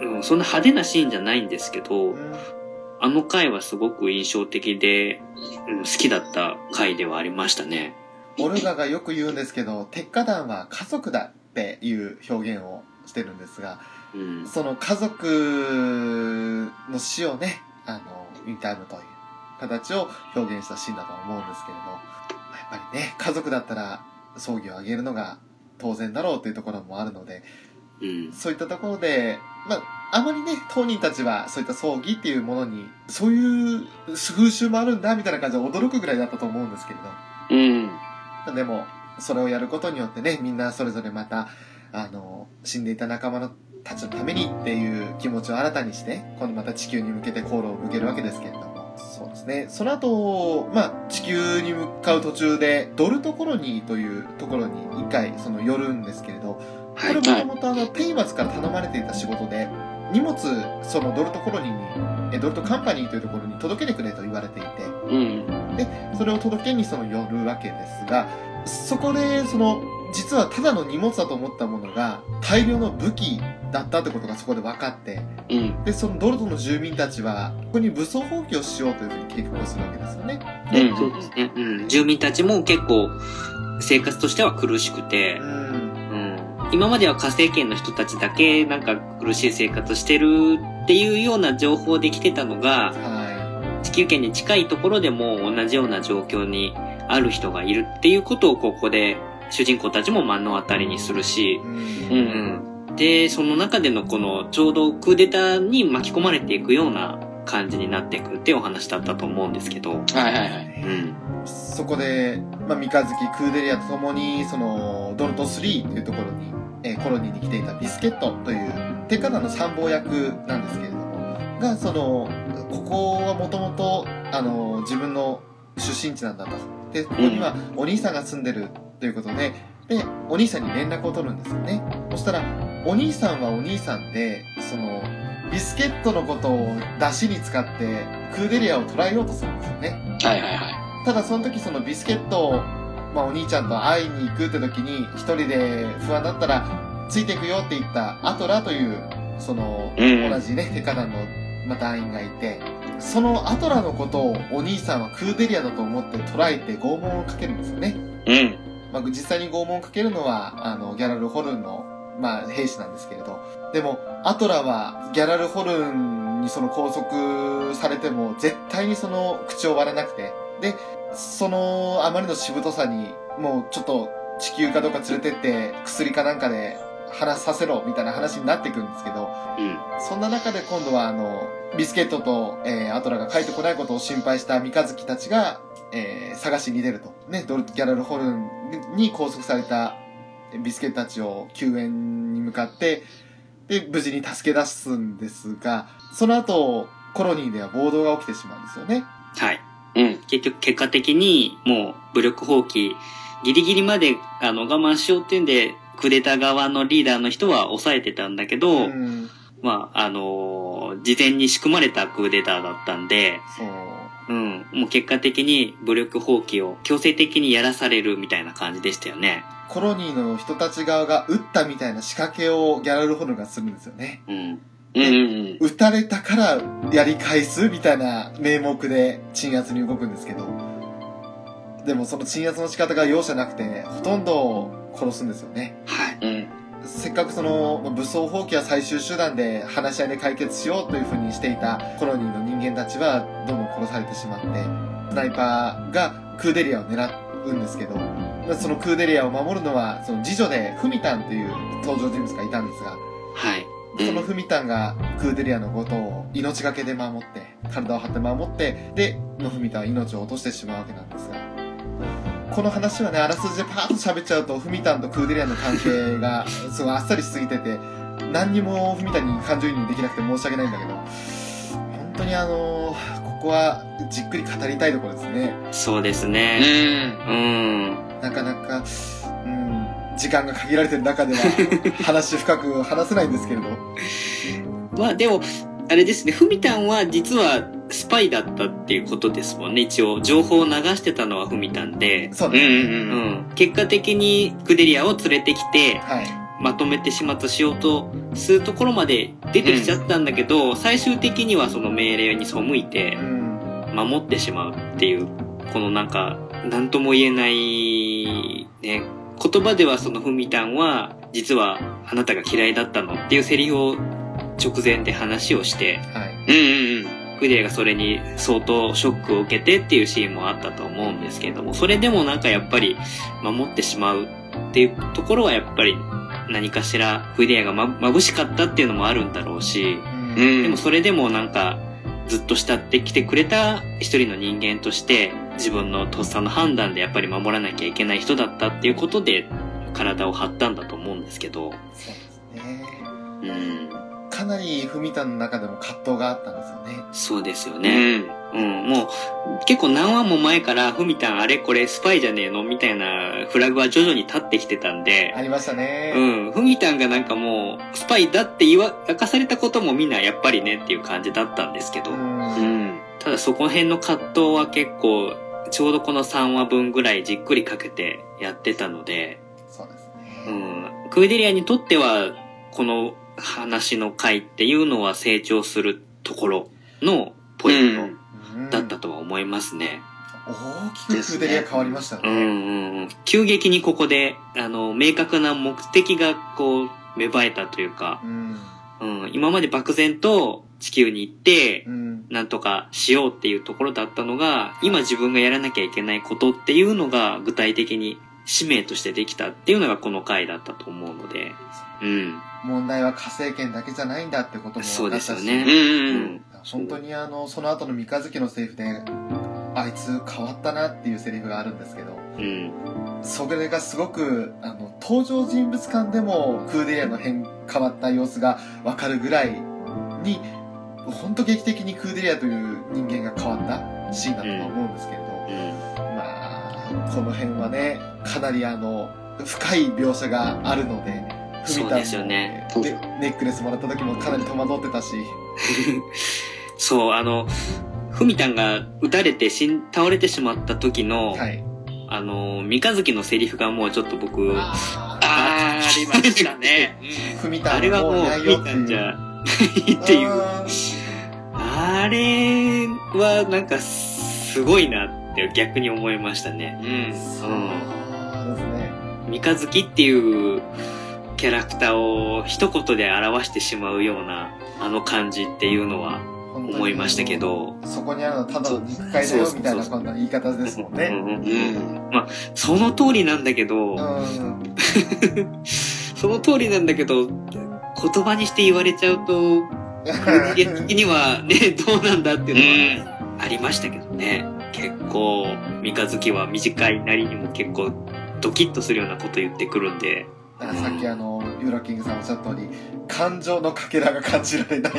うん、そんな派手なシーンじゃないんですけど、うんあの回はすごく印象的で、うん、好きだった回ではありましたね。オルガがよく言うんですけど鉄火団は家族だっていう表現をしてるんですがうん。その家族の死をねあの悼むという形を表現したシーンだと思うんですけれどやっぱりね家族だったら葬儀を挙げるのが当然だろうというところもあるのでうん。そういったところで、まあ、あまりね、当人たちはそういった葬儀っていうものに、そういう風習もあるんだみたいな感じで驚くぐらいだったと思うんですけれうん。ど。でも、それをやることによってね、みんなそれぞれまた、あの、死んでいた仲間のたちのためにっていう気持ちを新たにして、今度また地球に向けて航路を向けるわけですけれども。そうですね。その後、まあ、地球に向かう途中で、ドルトコロニーというところに一回、その寄るんですけれど、こはいれも。ともとあの、テイマツから頼まれていた仕事で、荷物、そのドルトコロニーに、えドルトカンパニーというところに届けてくれと言われていて、うん。それを届けにその寄るわけですが、そこで、その、実はただの荷物だと思ったものが、大量の武器だったってことがそこで分かって、うん。で、そのドルトの住民たちは、ここに武装蜂起をしようというふうに計画をするわけですよね。うん。そうですね。うん。住民たちも結構、生活としては苦しくてう、ん。うん。今までは火星圏の人たちだけなんか苦しい生活してるっていうような情報で来てたのが、は地球圏に近いところでも同じような状況にある人がいるっていうことをここで主人公たちも目の当たりにするしい。、うん。う。うんん。で、その中でのこのちょうどクーデターに巻き込まれていくような感じになっていくっていうお話だったと思うんですけど、はいはいはい。うん。そこで、まあ、三日月、クーデリアと共に、その、ドルト3というところに、えーコロニーに来ていたビスケットという、鉄火団の参謀役なんですけれども、が、その、ここはもともと、あの、自分の出身地なんだと。で、ここにはお兄さんが住んでるということで、で、お兄さんに連絡を取るんですよね。そしたら、お兄さんはお兄さんで、その、ビスケットのことを出汁に使って、クーデリアを捕らえようとするんですよね。はいはいはい。ただその時そのビスケットを、まあお兄ちゃんと会いに行くって時に、一人で不安だったら、ついていくよって言ったアトラという、その、うん同じね、テカ団の、まあ、団員がいて、そのアトラのことをお兄さんはクーデリアだと思って捉えて拷問をかけるんですよね。うん。まあ、実際に拷問をかけるのは、あの、ギャラル・ホルンの、まあ、兵士なんですけれど。でも、アトラは、ギャラル・ホルンにその拘束されても、絶対にその口を割らなくて。で、その、あまりのしぶとさに、もうちょっと、地球かどうか連れてって、薬かなんかで話させろ、みたいな話になってくるんですけど、うん。そんな中で今度はあの、ビスケットと、えーアトラが帰ってこないことを心配した三日月たちが、えー探しに出ると。ね、ドルギャラルホルンに拘束されたビスケットたちを救援に向かって、で、無事に助け出すんですが、その後、コロニーでは暴動が起きてしまうんですよね。はい。うん。結局結果的にもう武力放棄、ギリギリまであの我慢しようっていうんで、クーデター側のリーダーの人は抑えてたんだけど、うん。まあ、あのー事前に仕組まれたクーデターだったんで、そう。うん、もう結果的に武力放棄を強制的にやらされるみたいな感じでしたよね。コロニーの人たち側が撃ったみたいな仕掛けをギャラルホルンがするんですよね。うん。うんうん撃たれたからやり返すみたいな名目で鎮圧に動くんですけど、でもその鎮圧の仕方が容赦なくて、ほとんど殺すんですよね。はい。うん。せっかくそのまあ武装放棄は最終手段で話し合いで解決しようというふうにしていたコロニーの人間たちはどんどん殺されてしまって、スナイパーがクーデリアを狙うんですけど、まあそのクーデリアを守るのは、その次女でフミタンという登場人物がいたんですが、はい。うんそのフミタンがクーデリアのことを命がけで守って、体を張って守って、で、のフミタンは命を落としてしまうわけなんですが、この話はね、あらすじでパーッと喋っちゃうと、フミタンとクーデリアの関係が、すごいあっさりしすぎてて、何にもフミタンに感情移入できなくて申し訳ないんだけど、本当にあのーここはじっくり語りたいところですね。そうですうね。ん。うん。なかなか、うん、時間が限られてる中では、話深く話せないんですけれど。まあでも、あれですね、フミタンは実はスパイだったっていうことですもんね。一応、情報を流してたのはフミタンで、うん。う。そうね。うんん。結果的にクデリアを連れてきて、はい。まとめて始末しようとするところまで出てきちゃったんだけど、最終的にはその命令に背いてうん。守ってしまうっていう、このなんか、なんとも言えない、ね、言葉ではそのフミタンは、実はあなたが嫌いだったのっていうセリフを直前で話をして、はい。うん。うん。クデリアがそれに相当ショックを受けてっていうシーンもあったと思うんですけれども、それでもなんかやっぱり守ってしまうっていうところはやっぱり何かしらクデリアがま眩しかったっていうのもあるんだろうし、うん。でもそれでもなんかずっと慕ってきてくれた一人の人間として自分のとっさの判断でやっぱり守らなきゃいけない人だったっていうことで体を張ったんだと思うんですけど、そうですね。うん、かなりフミタンの中でも葛藤があったんですよね。そうですようね。ん。うん、もう結構何話も前からフミタンあれこれスパイじゃねえのみたいなフラグは徐々に立ってきてたんで、ありましたね。うん、フミタンがなんかもうスパイだって言わ、明かされたこともみんなやっぱりねっていう感じだったんですけど、うんうん。ただそこら辺の葛藤は結構、ちょうどこの3話分ぐらいじっくりかけてやってたので、そうですうね。ん、クイデリアにとっては、この話の回っていうのは成長するところのポインうんトだったとは思いますね。大きくクーデリア変わりましたね。うんうんうん。急激にここで、あの、明確な目的がこう、芽生えたというか、うん。うん、今まで漠然と地球に行ってう、ん。なんとかしようっていうところだったのが、今自分がやらなきゃいけないことっていうのが具体的に使命としてできたっていうのがこの回だったと思うので、うん。問題は火星圏だけじゃないんだってこともそう分かったし。ですよね。うん。うん。本当にあの、その後の三日月のセリフで、あいつ変わったなっていうセリフがあるんですけど、うん。それがすごく、あの、登場人物間でもクーデリアの変、変わった様子がわかるぐらいに、本当劇的にクーデリアという人間が変わったシーンだとは思うんですけれど、うん。まあ、この辺はね、かなりあの、深い描写があるので、そうですよねネックレスもらった時もかなり戸惑ってたし、そう、あの、ふみたんが撃たれて死ん、倒れてしまった時の、はい。あの、三日月のセリフがもうちょっと僕、あああー、ありましたね。ー、ふみたんれはもうふみ。たんじゃない っていう。ああれはなんかすごいなって逆に思いましたね。うん。ーそうですね。三日月っていうキャラクターを一言で表してしまうようなあの感じっていうのは思いましたけど、そこにあるのはただの肉塊だよみたいなこんな言い方ですもんね。うんうんうんうん。まあ、その通りなんだけど、うん。その通りなんだけど、言葉にして言われちゃうと、人間的にはね、どうなんだっていうのはありましたけどね。結構、三日月は短いなりにも結構ドキッとするようなこと言ってくるんで、だからさっきあの、ユーロキングさんおっしゃった通り、感情のかけらが感じられない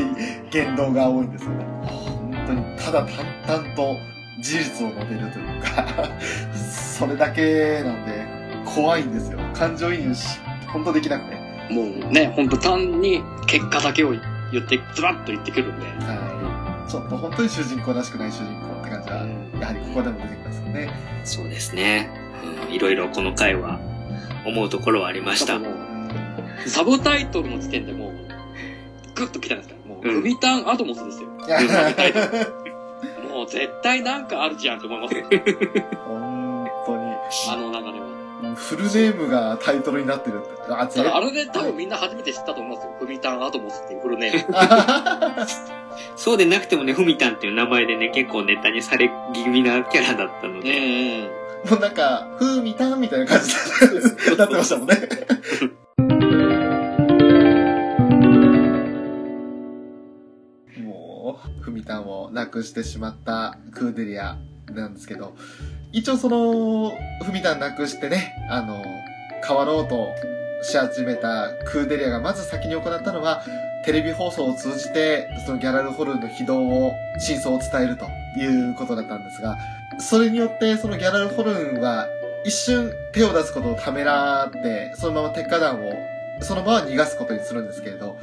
言動が多いんですよね。本当に、ただ淡々と事実を述べるというか、それだけなんで、怖いんですよ。感情移入し、本当できなくて。もうね、ほんと単に結果だけを言って、ズバッと言ってくるんで。はい。ちょっと本当に主人公らしくない主人公って感じは、やはりここでも出てきますよね。そうですね。うん、いろいろこの回は思うところはありました。サブタイトルの時点でもう、グッと来たんですから。もう、うんグビタンアドモスですよ。いやサブタイトル もう絶対なんかあるじゃんと思いますよ。本あの流れは。フルネームがタイトルになってるって。あ、ぜただあれで多分みんな初めて知ったと思いますよ。フミタンアトモスっていうフルネーム。そうでなくてもね、ふみたんっていう名前でね、結構ネタにされ気味なキャラだったのうんで、うん。もうなんか、ふーみたんみたいな感じでなってましたもんね。もう、ふみたんを亡くしてしまったクーデリアなんですけど、一応その、ふみたん亡くしてね、あの、変わろうとし始めたクーデリアがまず先に行ったのは、テレビ放送を通じて、そのギャラルホルンの非道を、真相を伝えるということだったんですが、それによって、そのギャラルホルンは、一瞬手を出すことをためらって、そのまま鉄火弾を、そのまま逃がすことにするんですけれど、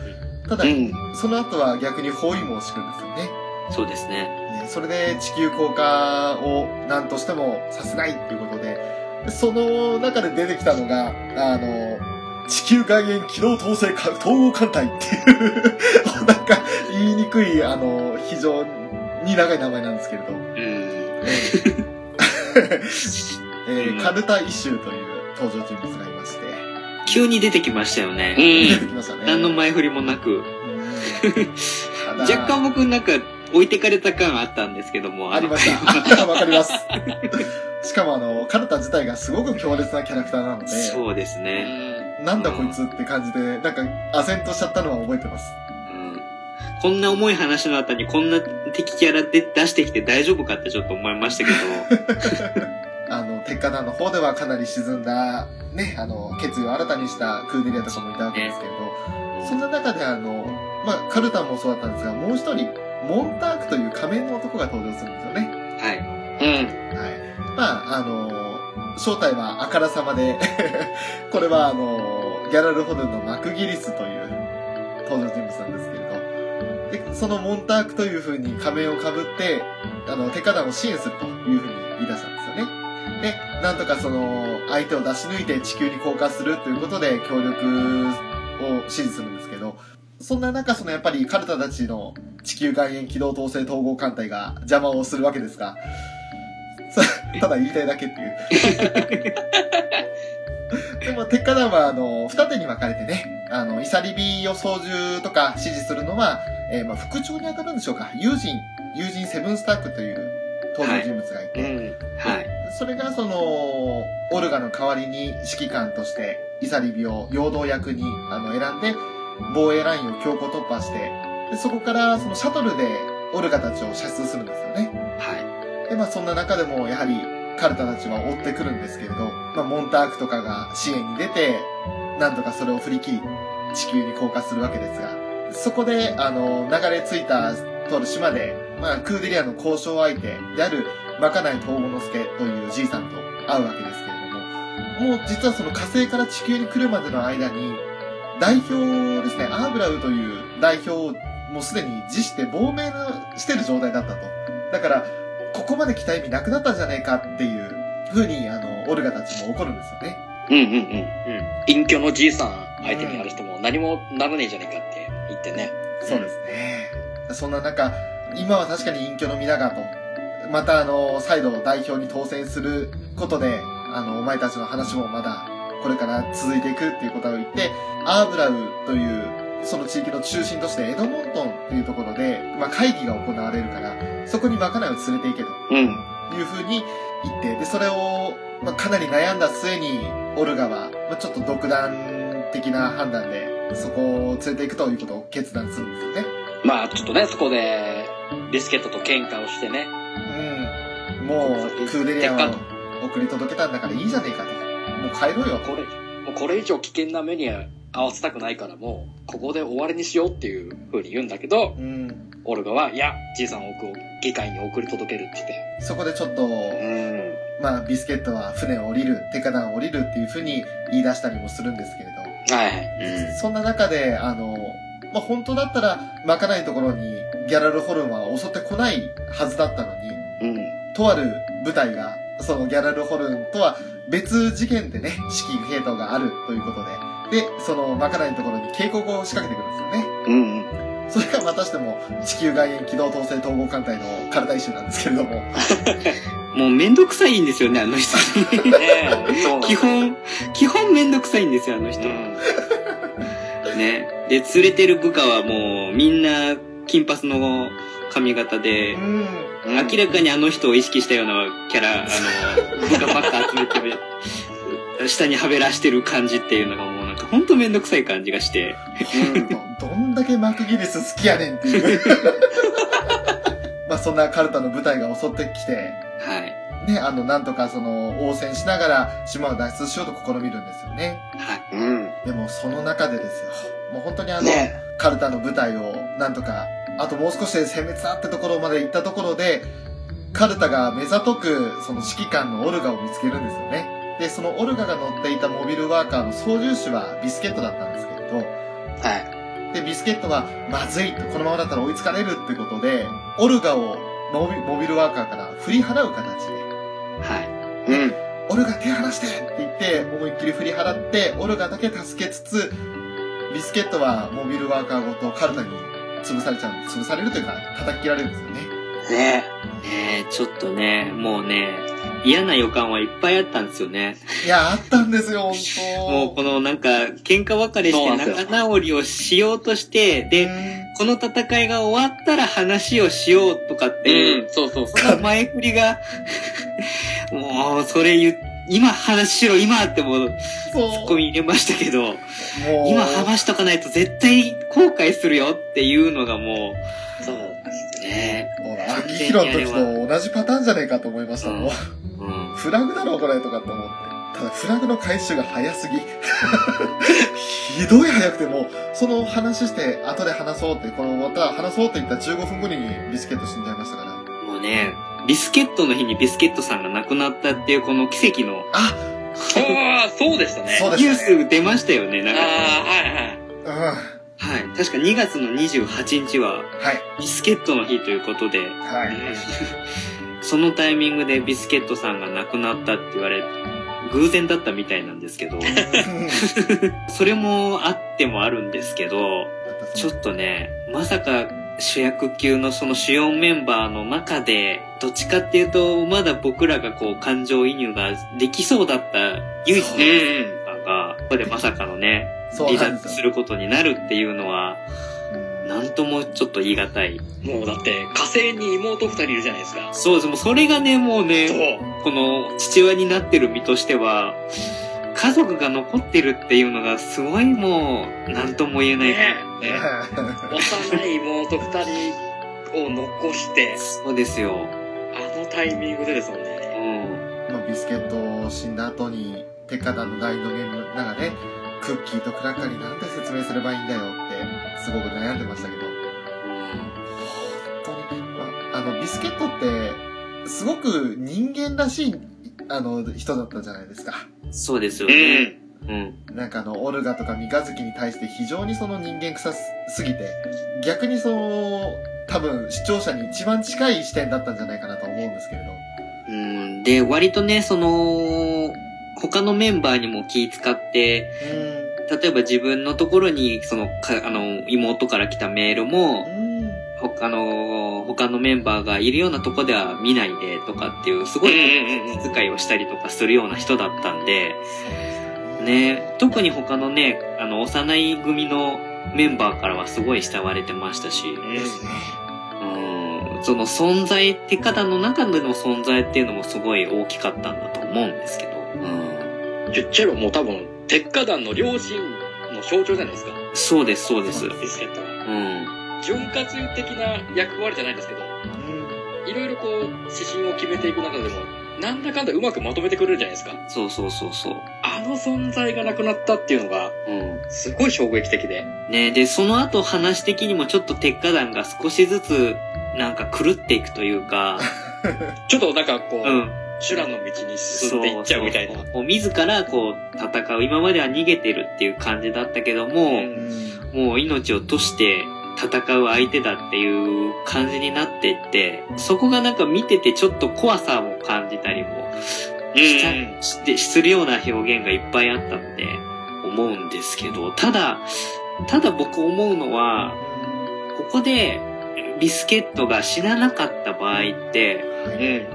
ただ、うん。その後は逆に包囲網を敷くんですよね。そうですね。ねそれで地球降下を何としてもさせないっていうことで、その中で出てきたのが、あの、地球外縁機動統制統合艦隊っていう、なんか言いにくい、あの、非常に長い名前なんですけれど、うん。えーカルタ・イシューという登場人物がいまして、急に出てきましたよね。出てきましたね。何の前振りもなく。若干僕なんか置いてかれた感あったんですけども。ありました。わかります。しかもあの、カルタ自体がすごく強烈なキャラクターなので、そうですうね。ん。なんだこいつって感じで、なんか、唖然としちゃったのは覚えてます。うんこんな重い話の後にこんな敵キャラで出してきて大丈夫かってちょっと思いましたけど。あの、鉄火団の方ではかなり沈んだ、ね、あの、決意を新たにしたクーデリアとかもいたわけですけれど、そんな中であの、まあ、カルタもそうだったんですが、もう一人、モンタークという仮面の男が登場するんですよね。はい。うん。はい。まあ、あの、正体はあからさまで、これはあの、ギャラルホルンのマクギリスという登場人物なんですけれど、で、そのモンタークという風に仮面を被って、あの、鉄火団を支援するという風に言い出したんですよね。で、なんとかその、相手を出し抜いて地球に降下するということで協力を指示するんですけど、そんな中、そのやっぱりカルタたちの地球外縁機動統制統合艦隊が邪魔をするわけですが、さ ただ言いたいだけっていう。でも、鉄火団は、あの、二手に分かれてね、あの、イサリビを操縦とか指示するのは、えーまあ、副長に当たるんでしょうか。友人、友人セブンスタークという登場人物がいて、うん。はい。それがその、オルガの代わりに指揮官として、イサリビを陽動役にあの選んで、防衛ラインを強行突破して、でそこからそのシャトルでオルガたちを射出するんですよね。はで、まあそんな中でもやはりカルタたちは追ってくるんですけれど、まあモンタークとかが支援に出て、なんとかそれを振り切り、地球に降下するわけですが、そこで、あの、流れ着いたとある島で、まあクーデリアの交渉相手であるまかない東郷之助というじいさんと会うわけですけれども、もう実はその火星から地球に来るまでの間に、代表ですね、アーブラウという代表をもうすでに辞して亡命してる状態だったと。だから、ここまで来た意味なくなったんじゃねえかっていう風に、あの、オルガたちも怒るんですよね。うんうんうん。い。うん。隠居のじいさん相手にやる人も何もならねえじゃねえかって言ってね。そうですね。そんな中、今は確かに隠居の身だがと、またあの、再度代表に当選することで、あの、お前たちの話もまだ、これから続いていくっていうことを言って、アーブラウという、その地域の中心としてエドモントンっていうところで、まあ、会議が行われるから、そこにまかないを連れて行けとうん。いうふうに言って、で、それを、まあ、かなり悩んだ末に、オルガは、まあ、ちょっと独断的な判断で、そこを連れて行くということを決断するんですよね。まあちょっとね、そこで、ビスケットと喧嘩をしてね。うん。もう、クーデリアを送り届けたんだからいいじゃねえかと。もう帰ろうよ。これ、もうこれ以上危険な目に合わせたくないからもう、ここで終わりにしようっていう風に言うんだけど、うん。オルガは、いや、じいさんを送議会に送り届けるって言って。そこでちょっと、うん。まあ、ビスケットは船を降りる、手下団を降りるっていうふうに言い出したりもするんですけれど、はいはい。うん。そんな中で、あの、まあ、本当だったら、まかないところにギャラルホルンは襲ってこないはずだったのに、うん。とある部隊が、そのギャラルホルンとは別事件でね、指揮系統があるということで、で、そのまかないのところに警告を仕掛けてくるんですよね。うんうん。それがまたしても地球外縁機動統制統合艦隊のカルタイシュなんですけれども。もうめんどくさいんですよね、あの人。基本、基本めんどくさいんですよ、あの人。うん。ね。で、連れてる部下はもうみんな金髪の髪型で、明らかにあの人を意識したようなキャラ、あの、部下ばっか集めてる、下にはべらしてる感じっていうのがもうなんかほんとめんどくさい感じがして。どどんだけマクギリス好きやねんっていう。まあそんなカルタの部隊が襲ってきて、はい。ね、あの、なんとかその、応戦しながら島を脱出しようと試みるんですよね。はい。うん。でもその中でですよ。もう本当にあの、ねカルタの部隊をなんとか、あともう少しで殲滅だってところまで行ったところで、カルタが目ざとくその指揮官のオルガを見つけるんですよね。で、そのオルガが乗っていたモビルワーカーの操縦士はビスケットだったんですけれど、はい。で、ビスケットは、まずいと、このままだったら追いつかれるってことで、オルガをモビモビルワーカーから振り払う形で、はい。うん。オルガ手離してって言って、思いっきり振り払って、オルガだけ助けつつ、ビスケットはモビルワーカーごとカルタに潰されちゃう、潰されるというか、叩き切られるんですよね。ねねえ、ちょっとね、もうね、嫌な予感はいっぱいあったんですよね。いや、あったんですよ、本当もうこのなんか、喧嘩別れして仲直りをしようとして、で、この戦いが終わったら話をしようとかっていう、うん。そうそうそその前振りが、もう、それ言う、今話しろ、今ってもう。ツッコミ入れましたけど、今話しとかないと絶対後悔するよっていうのがもう。そう。う、ねもう、秋広の時と同じパターンじゃねえかと思いましたもん。うん。フラグだろ、これ、とかって思って。ただ、フラグの回収が早すぎ。ひどい早くて、もう、その話して、後で話そうって、この、また話そうって言った15分後にビスケット死んじゃいましたから。もうね、ビスケットの日にビスケットさんが亡くなったっていうこの奇跡のあ、そうでしたね。そうでニュー。ス出ましたよね、なんか。ああ、はいはい。うん。はい。確か2月の28日ははい。ビスケットの日ということで、はい。そのタイミングでビスケットさんが亡くなったって言われ、偶然だったみたいなんですけど、それもあってもあるんですけど、ちょっとね、まさか主役級のその主要メンバーの中で、どっちかっていうと、まだ僕らがこう感情移入ができそうだった唯一のメンバーが、ここでまさかのね、離。脱することになるっていうのは、なんともちょっと言い難い。もうだって、火星に妹二人いるじゃないですか。そうです。もうそれがね、もう。ね、この父親になってる身としては、家族が残ってるっていうのがすごいもう、なんとも言えない。ねね 幼い妹二人を残して、そうですよ。あのタイミングでですもんね。うん。まあ、ビスケット死んだ後に、テッカ団の大のメンバーがね、クッキーとクラッカーになんて説明すればいいんだよって、すごく悩んでましたけど、本当に、まあ、あの、ビスケットって、すごく人間らしい、あの、人だったじゃないですか。そうですようね。ん。うん。なんかあの、オルガとか三日月に対して非常にその人間臭すぎて、逆にその、多分視聴者に一番近い視点だったんじゃないかなと思うんですけれど。うん。で、割とね、その、他のメンバーにも気使って、例えば自分のところに、その、かあの、妹から来たメールも、うん。他の、他のメンバーがいるようなとこでは見ないでとかっていう、すごいうんうんうん気遣いをしたりとかするような人だったんで、ね、特に他のね、あの、幼い組のメンバーからはすごい慕われてましたし。うん、その存在、テカダの中での存在っていうのもすごい大きかったんだと思うんですけど、うん、言っちゃえばもう多分、鉄火団の両親の象徴じゃないですか。そうです、そうです。ビスケットは。うん。潤滑油的な役割じゃないんですけど、いろいろこう、指針を決めていく中でも、なんだかんだうまくまとめてくれるじゃないですか。そうそうそうそう。あの存在がなくなったっていうのが、うん。すごい衝撃的で。ねで、その後話的にもちょっと鉄火団が少しずつ、なんか狂っていくというか、ちょっとなんかこう、うん。修羅の道に進んでいっちゃうみたいな。そうそうもう自らこう戦う。今までは逃げてるっていう感じだったけども、うんもう命を賭して戦う相手だっていう感じになっていって、そこがなんか見ててちょっと怖さも感じたりもした、して、するような表現がいっぱいあったって思うんですけど、ただ、ただ僕思うのは、ここでビスケットが死ななかった場合って、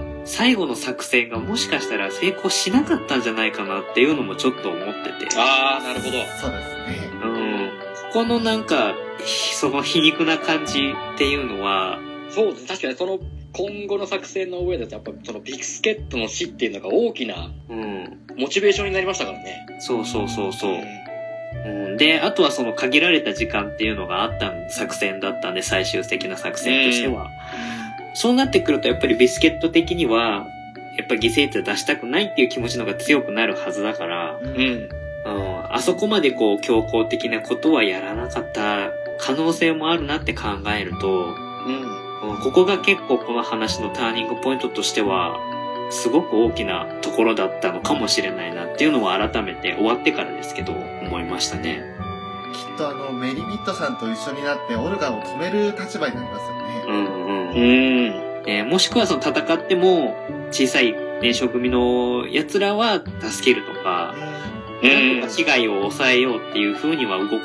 うん。最後の作戦がもしかしたら成功しなかったんじゃないかなっていうのもちょっと思ってて。ああ、なるほど。そうですね。うん。ここのなんか、ひその皮肉な感じっていうのは、そうです。確かにその今後の作戦の上でやっぱそのビスケットの死っていうのが大きなうん。モチベーションになりましたからね。そうそうそうそう。うん、で、あとはその限られた時間っていうのがあった作戦だったんで、最終的な作戦としては。そうなってくると、やっぱりビスケット的には、やっぱ犠牲者出したくないっていう気持ちの方が強くなるはずだから、うん。うん、あそこまでこう強硬的なことはやらなかった可能性もあるなって考えると、うん。うんここが結構この話のターニングポイントとしては、すごく大きなところだったのかもしれないなっていうのは改めて終わってからですけど、思いましたね。きっとあの、メリミットさんと一緒になってオルガを止める立場になりますよね。うんうん。うん。えーもしくはその戦っても、小さい年少組の奴らは助けるとか、うなんんとか被害を抑えようっていう風には動く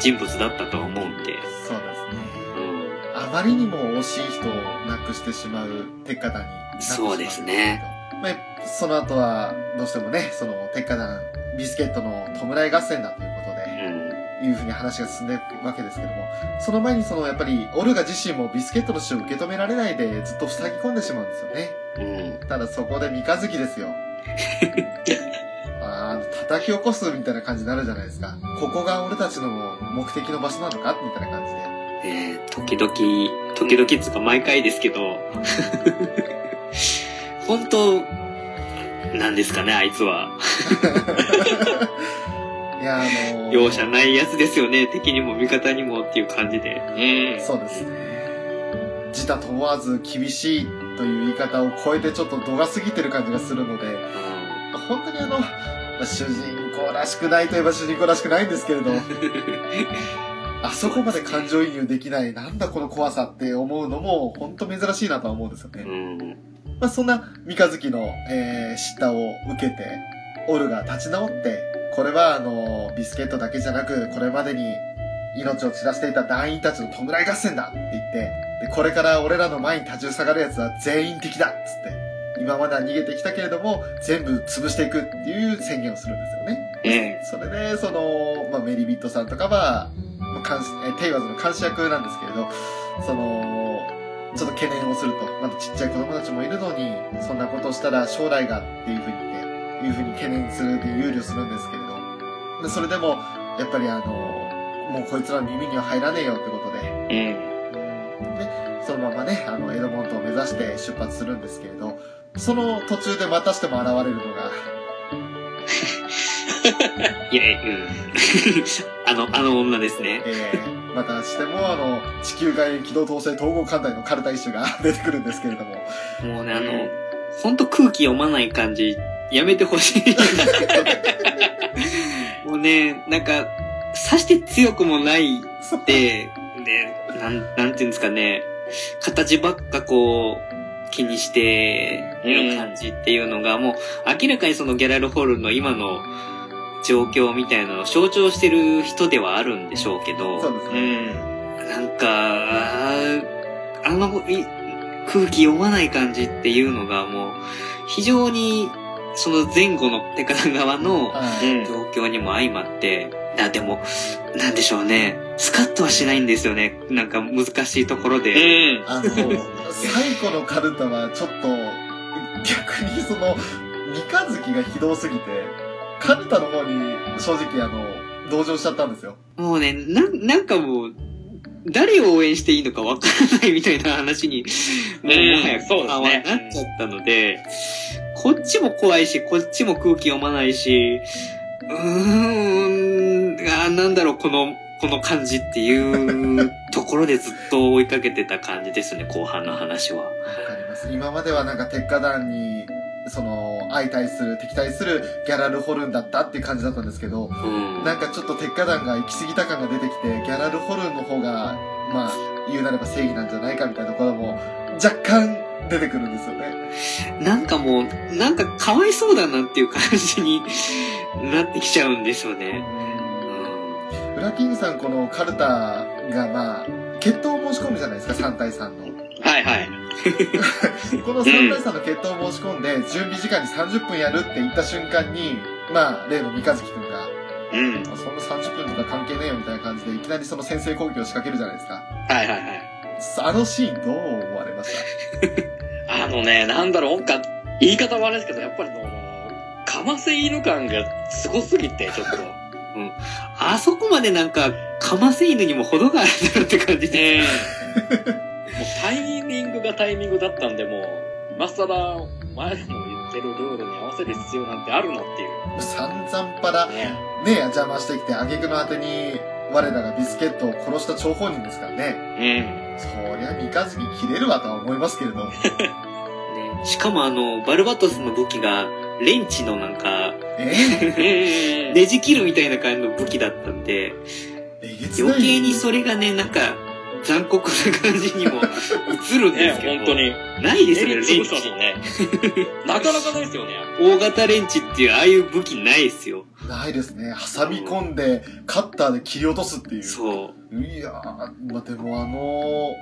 人物だったとは思うんで、そうですね。うん。あまりにも惜しい人を亡くしてしまう鉄火団になってしまそうですね。まあ、その後は、どうしてもね、その鉄火団、ビスケットの弔い合戦だということで、いうふうに話が進んでいくわけですけども、その前にそのやっぱりオルガ自身もビスケットの死を受け止められないでずっと塞ぎ込んでしまうんですよね。うん。うん。ただそこで三日月ですよ。あの、叩き起こすみたいな感じになるじゃないですか。ここが俺たちの目的の場所なのか？みたいな感じで。えー時々、時々つうか毎回ですけど、本当、なんですかね、あいつは。いや、あのー容赦ないやつですよね、敵にも味方にもっていう感じで。うん。そうですね。自他問わず厳しいという言い方を超えてちょっと度が過ぎてる感じがするので、本当にあの、まあ主人公らしくないといえば主人公らしくないんですけれど、あそこまで感情移入できない、なんだこの怖さって思うのも、本当珍しいなとは思うんですよね。うん。まあ、そんな三日月の、えー、叱咤を受けて、オルが立ち直って、これはあの、ビスケットだけじゃなく、これまでに命を散らしていた団員たちの弔い合戦だって言って、で、これから俺らの前に立ちふさがる奴は全員敵だっつって、今までは逃げてきたけれども、全部潰していくっていう宣言をするんですよね。うん。それで、その、まあ、メリビットさんとかは、まあ、テイワーズの監視役なんですけれど、その、ちょっと懸念をすると。まだちっちゃい子供たちもいるのに、そんなことをしたら将来がっていうふうにね、いうふうに懸念するで憂慮するんですけれど。でそれでも、やっぱりあの、もうこいつらの耳には入らねえよってことで、うん。で、そのままね、あの、エドモントを目指して出発するんですけれど、その途中でまたしても現れるのが、いや、うん。あの、あの女ですね。えー、またしても、あの、地球外機動統制統合艦隊のカルタ一種が 出てくるんですけれども、もうね、あの、ほんと空気読まない感じ、やめてほしい。もうね、なんか、さして強くもないって、で、なん、なんていうんですかね、形ばっかこう、気にしてる感じっていうのが、もう明らかにそのギャラルホールの今の状況みたいなのを象徴してる人ではあるんでしょうけど、そうですうね。ん。なんか、ああのい空気読まない感じっていうのがもう、非常に、その前後のテカナ側の。状況にも相まって、あ、でも、なんでしょうね。スカッとはしないんですよね。なんか難しいところうで。ん。あの、最古のカルタはちょっと、逆にその、三日月がひどすぎて、カルタの方に正直あの、同情しちゃったんですよ。もうね、なん、なんかもう、誰を応援していいのかわからないみたいな話に、もううんもはやそうですねなっちゃったので、こっちも怖いし、こっちも空気読まないし、うーん、あーなんだろう、この、この感じっていうところでずっと追いかけてた感じですね、後半の話は。わかります。今まではなんか鉄火団に、その、相対する、敵対するギャラルホルンだったっていう感じだったんですけど、うん。なんかちょっと鉄火団が行き過ぎた感が出てきて、ギャラルホルンの方が、まあ、言うなれば正義なんじゃないかみたいなところも、若干出てくるんですよね。なんかもう、なんかかわいそうだなっていう感じになってきちゃうんですよね。うん。ブラキングさん、このカルタが、まあ、決闘を申し込むじゃないですか、3対3の。はいはい。この3対3の決闘を申し込んで、準備時間に30分やるって言った瞬間に、まあ、例の三日月くんが、うん。そんな30分とか関係ねえよみたいな感じで、いきなりその先制攻撃を仕掛けるじゃないですか。はいはいはい。あのシーンどう思われましあのね、なんだろう、なんか、言い方悪いですけど、やっぱりもう、かませ犬感がすごすぎて、ちょっと。あそこまでなんか、かませ犬にも程があるだろうって感じで。もうタイミングがタイミングだったんで、もう、今更、前でも言ってるルールに合わせる必要なんてあるのっていう。た散々パラ、ねね。え、邪魔してきて、挙句の果てに、我らがビスケットを殺した張本人ですからね。うん。そりゃ三日月切れるわとは思いますけれど。ねしかもあの、バルバトスの武器が、レンチのなんか。ねじ切るみたいな感じの武器だったんで。余計にそれがね、なんか、残酷な感じにも映るんでねすけど。本当。に。ないですよね、レンチね。なかなかないですよね。大型レンチっていう、ああいう武器ないですよ。ないですね。挟み込んで、カッターで切り落とすっていう。そう。いやー、まあ、でもあの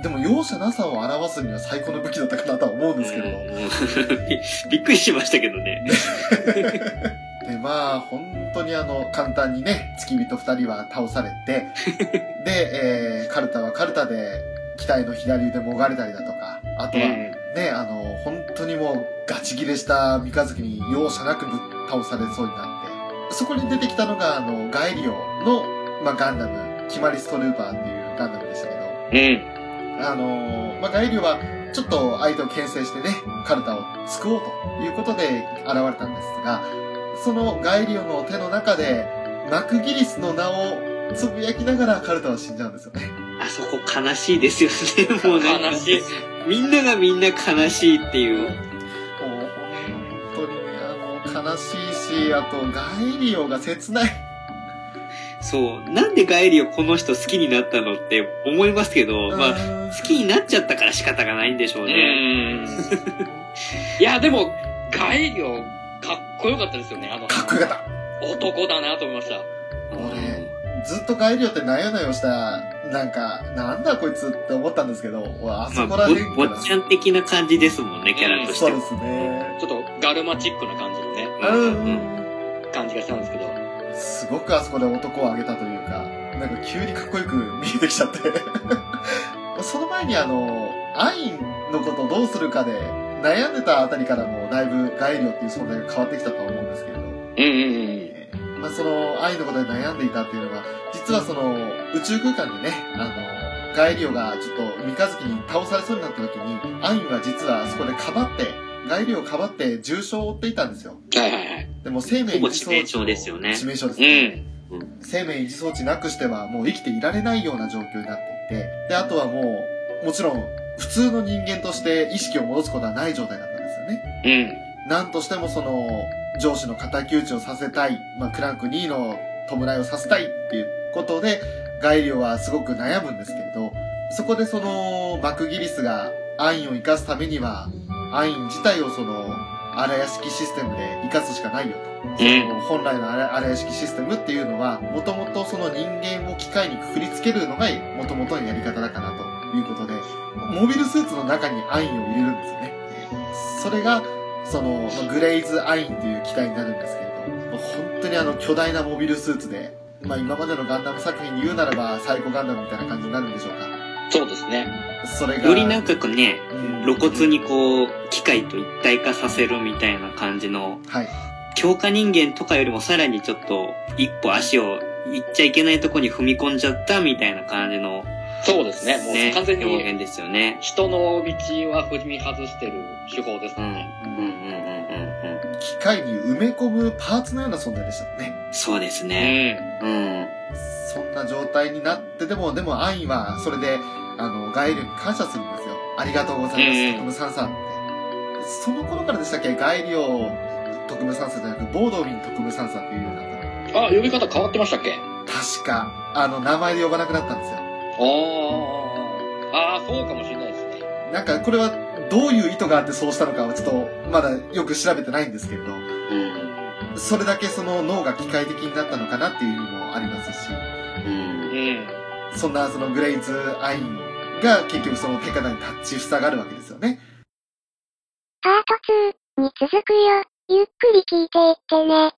ー、でも容赦なさを表すには最高の武器だったかなとは思うんですけれど。うん びっくりしましたけどね。で、まあ、本当にあの、簡単にね、付き人二人は倒されて、で、えー、カルタはカルタで、機体の左腕もがれたりだとか、あとは、うん。ね、あの、本当にもうガチ切れした三日月に容赦なくぶっ倒されそうになって、そこに出てきたのが、あの、ガエリオの、まあ、ガンダム、決まりストルーパーっていうガンダムでしたけど、うん。あのーまあ、ガエリオは、ちょっと相手を牽制してね、カルタを救おうということで現れたんですが、そのガエリオの手の中で、マクギリスの名をつぶやきながらカルタは死んじゃうんですよね。あそこ悲しいですよね。もうなんか悲しい。みんながみんな悲しいっていう。もう本当にね、あの、悲しいし、あと、ガエリオが切ない。そう。なんでガエリをこの人好きになったのって思いますけど、まあ、あ好きになっちゃったから仕方がないんでしょううね。ん。いや、でも、ガエリオ、こよかったですよね。あの、かっこよかった。男だなと思いました。俺ずっとガエリオってなよなよした、なんか、なんだこいつって思ったんですけど、俺あまあ、そこら辺から。ぼぼっちゃん的な感じですもんね、キャラとしては。そうですね。ちょっとガルマチックな感じのね、うん。感じがしたんですけど。すごくあそこで男を上げたというか、なんか急にかっこよく見えてきちゃって。その前にあの、アインのことをどうするかで悩んでたあたりからもだいぶガエリオっていう存在が変わってきたとは思うんですけれど、うんうんうん。えーまあそのアインのことで悩んでいたっていうのが、実はその宇宙空間でね、あの、ガエリオがちょっと三日月に倒されそうになった時に、アインは実はそこでかばって、ガエリオをかばって重傷を負っていたんですよ。はいはいはい。でも生命維持装置致命傷ですよね致命傷ですうね。ん。生命維持装置なくしてはもう生きていられないような状況になっていて、で、あとはもう、もちろん、普通の人間として意識を戻すことはない状態だったんですよね。うん。なんとしてもその、上司の敵討ちをさせたい、まあ、クランク2の弔いをさせたいっていうことで、ガイリオはすごく悩むんですけれど、そこでその、マクギリスがアインを生かすためには、アイン自体をその、荒屋敷システムで生かすしかないよと。その本来の荒荒屋敷システムっていうのは、もともとその人間を機械にくくりつけるのが、もともとのやり方だからということで、モビルスーツの中にアインを入れるんですよね。それが、その、グレイズアインという機体になるんですけれど、本当にあの巨大なモビルスーツで、まあ今までのガンダム作品に言うならば、サイコガンダムみたいな感じになるんでしょうか。そうですね。それが。よりなんかこうね、うん露骨にこう、機械と一体化させるみたいな感じの、はい。強化人間とかよりもさらにちょっと、一歩足を行っちゃいけないとこに踏み込んじゃったみたいな感じの、そうですね。もね、う完全に表現ですよね。人の道は踏み外してる手法ですうん。うんね。うんうんうんうん。機械に埋め込むパーツのような存在でしたね。そうですうね。ん。うん。そんな状態になって、でも、でも、アインは、それで、あの、ガエリオに感謝するんですよ。ありがとうございます、うんトムサンサって。その頃からでしたっけ？ガエリオ、特務サンサじゃなく、ボードウィン特務サンサっていうようになったの。あ、呼び方変わってましたっけ？確か、あの、名前で呼ばなくなったんですよ。ああ。ああ、そうかもしれないですね。なんか、これは、どういう意図があってそうしたのかは、ちょっと、まだよく調べてないんですけれど、うん。それだけその脳が機械的になったのかなっていう意味もありますし、うん。うん。そんなそのグレイズ・アインが結局その手方に立ち塞がるわけですよね。パート2に続くよ。ゆっくり聞いていってね。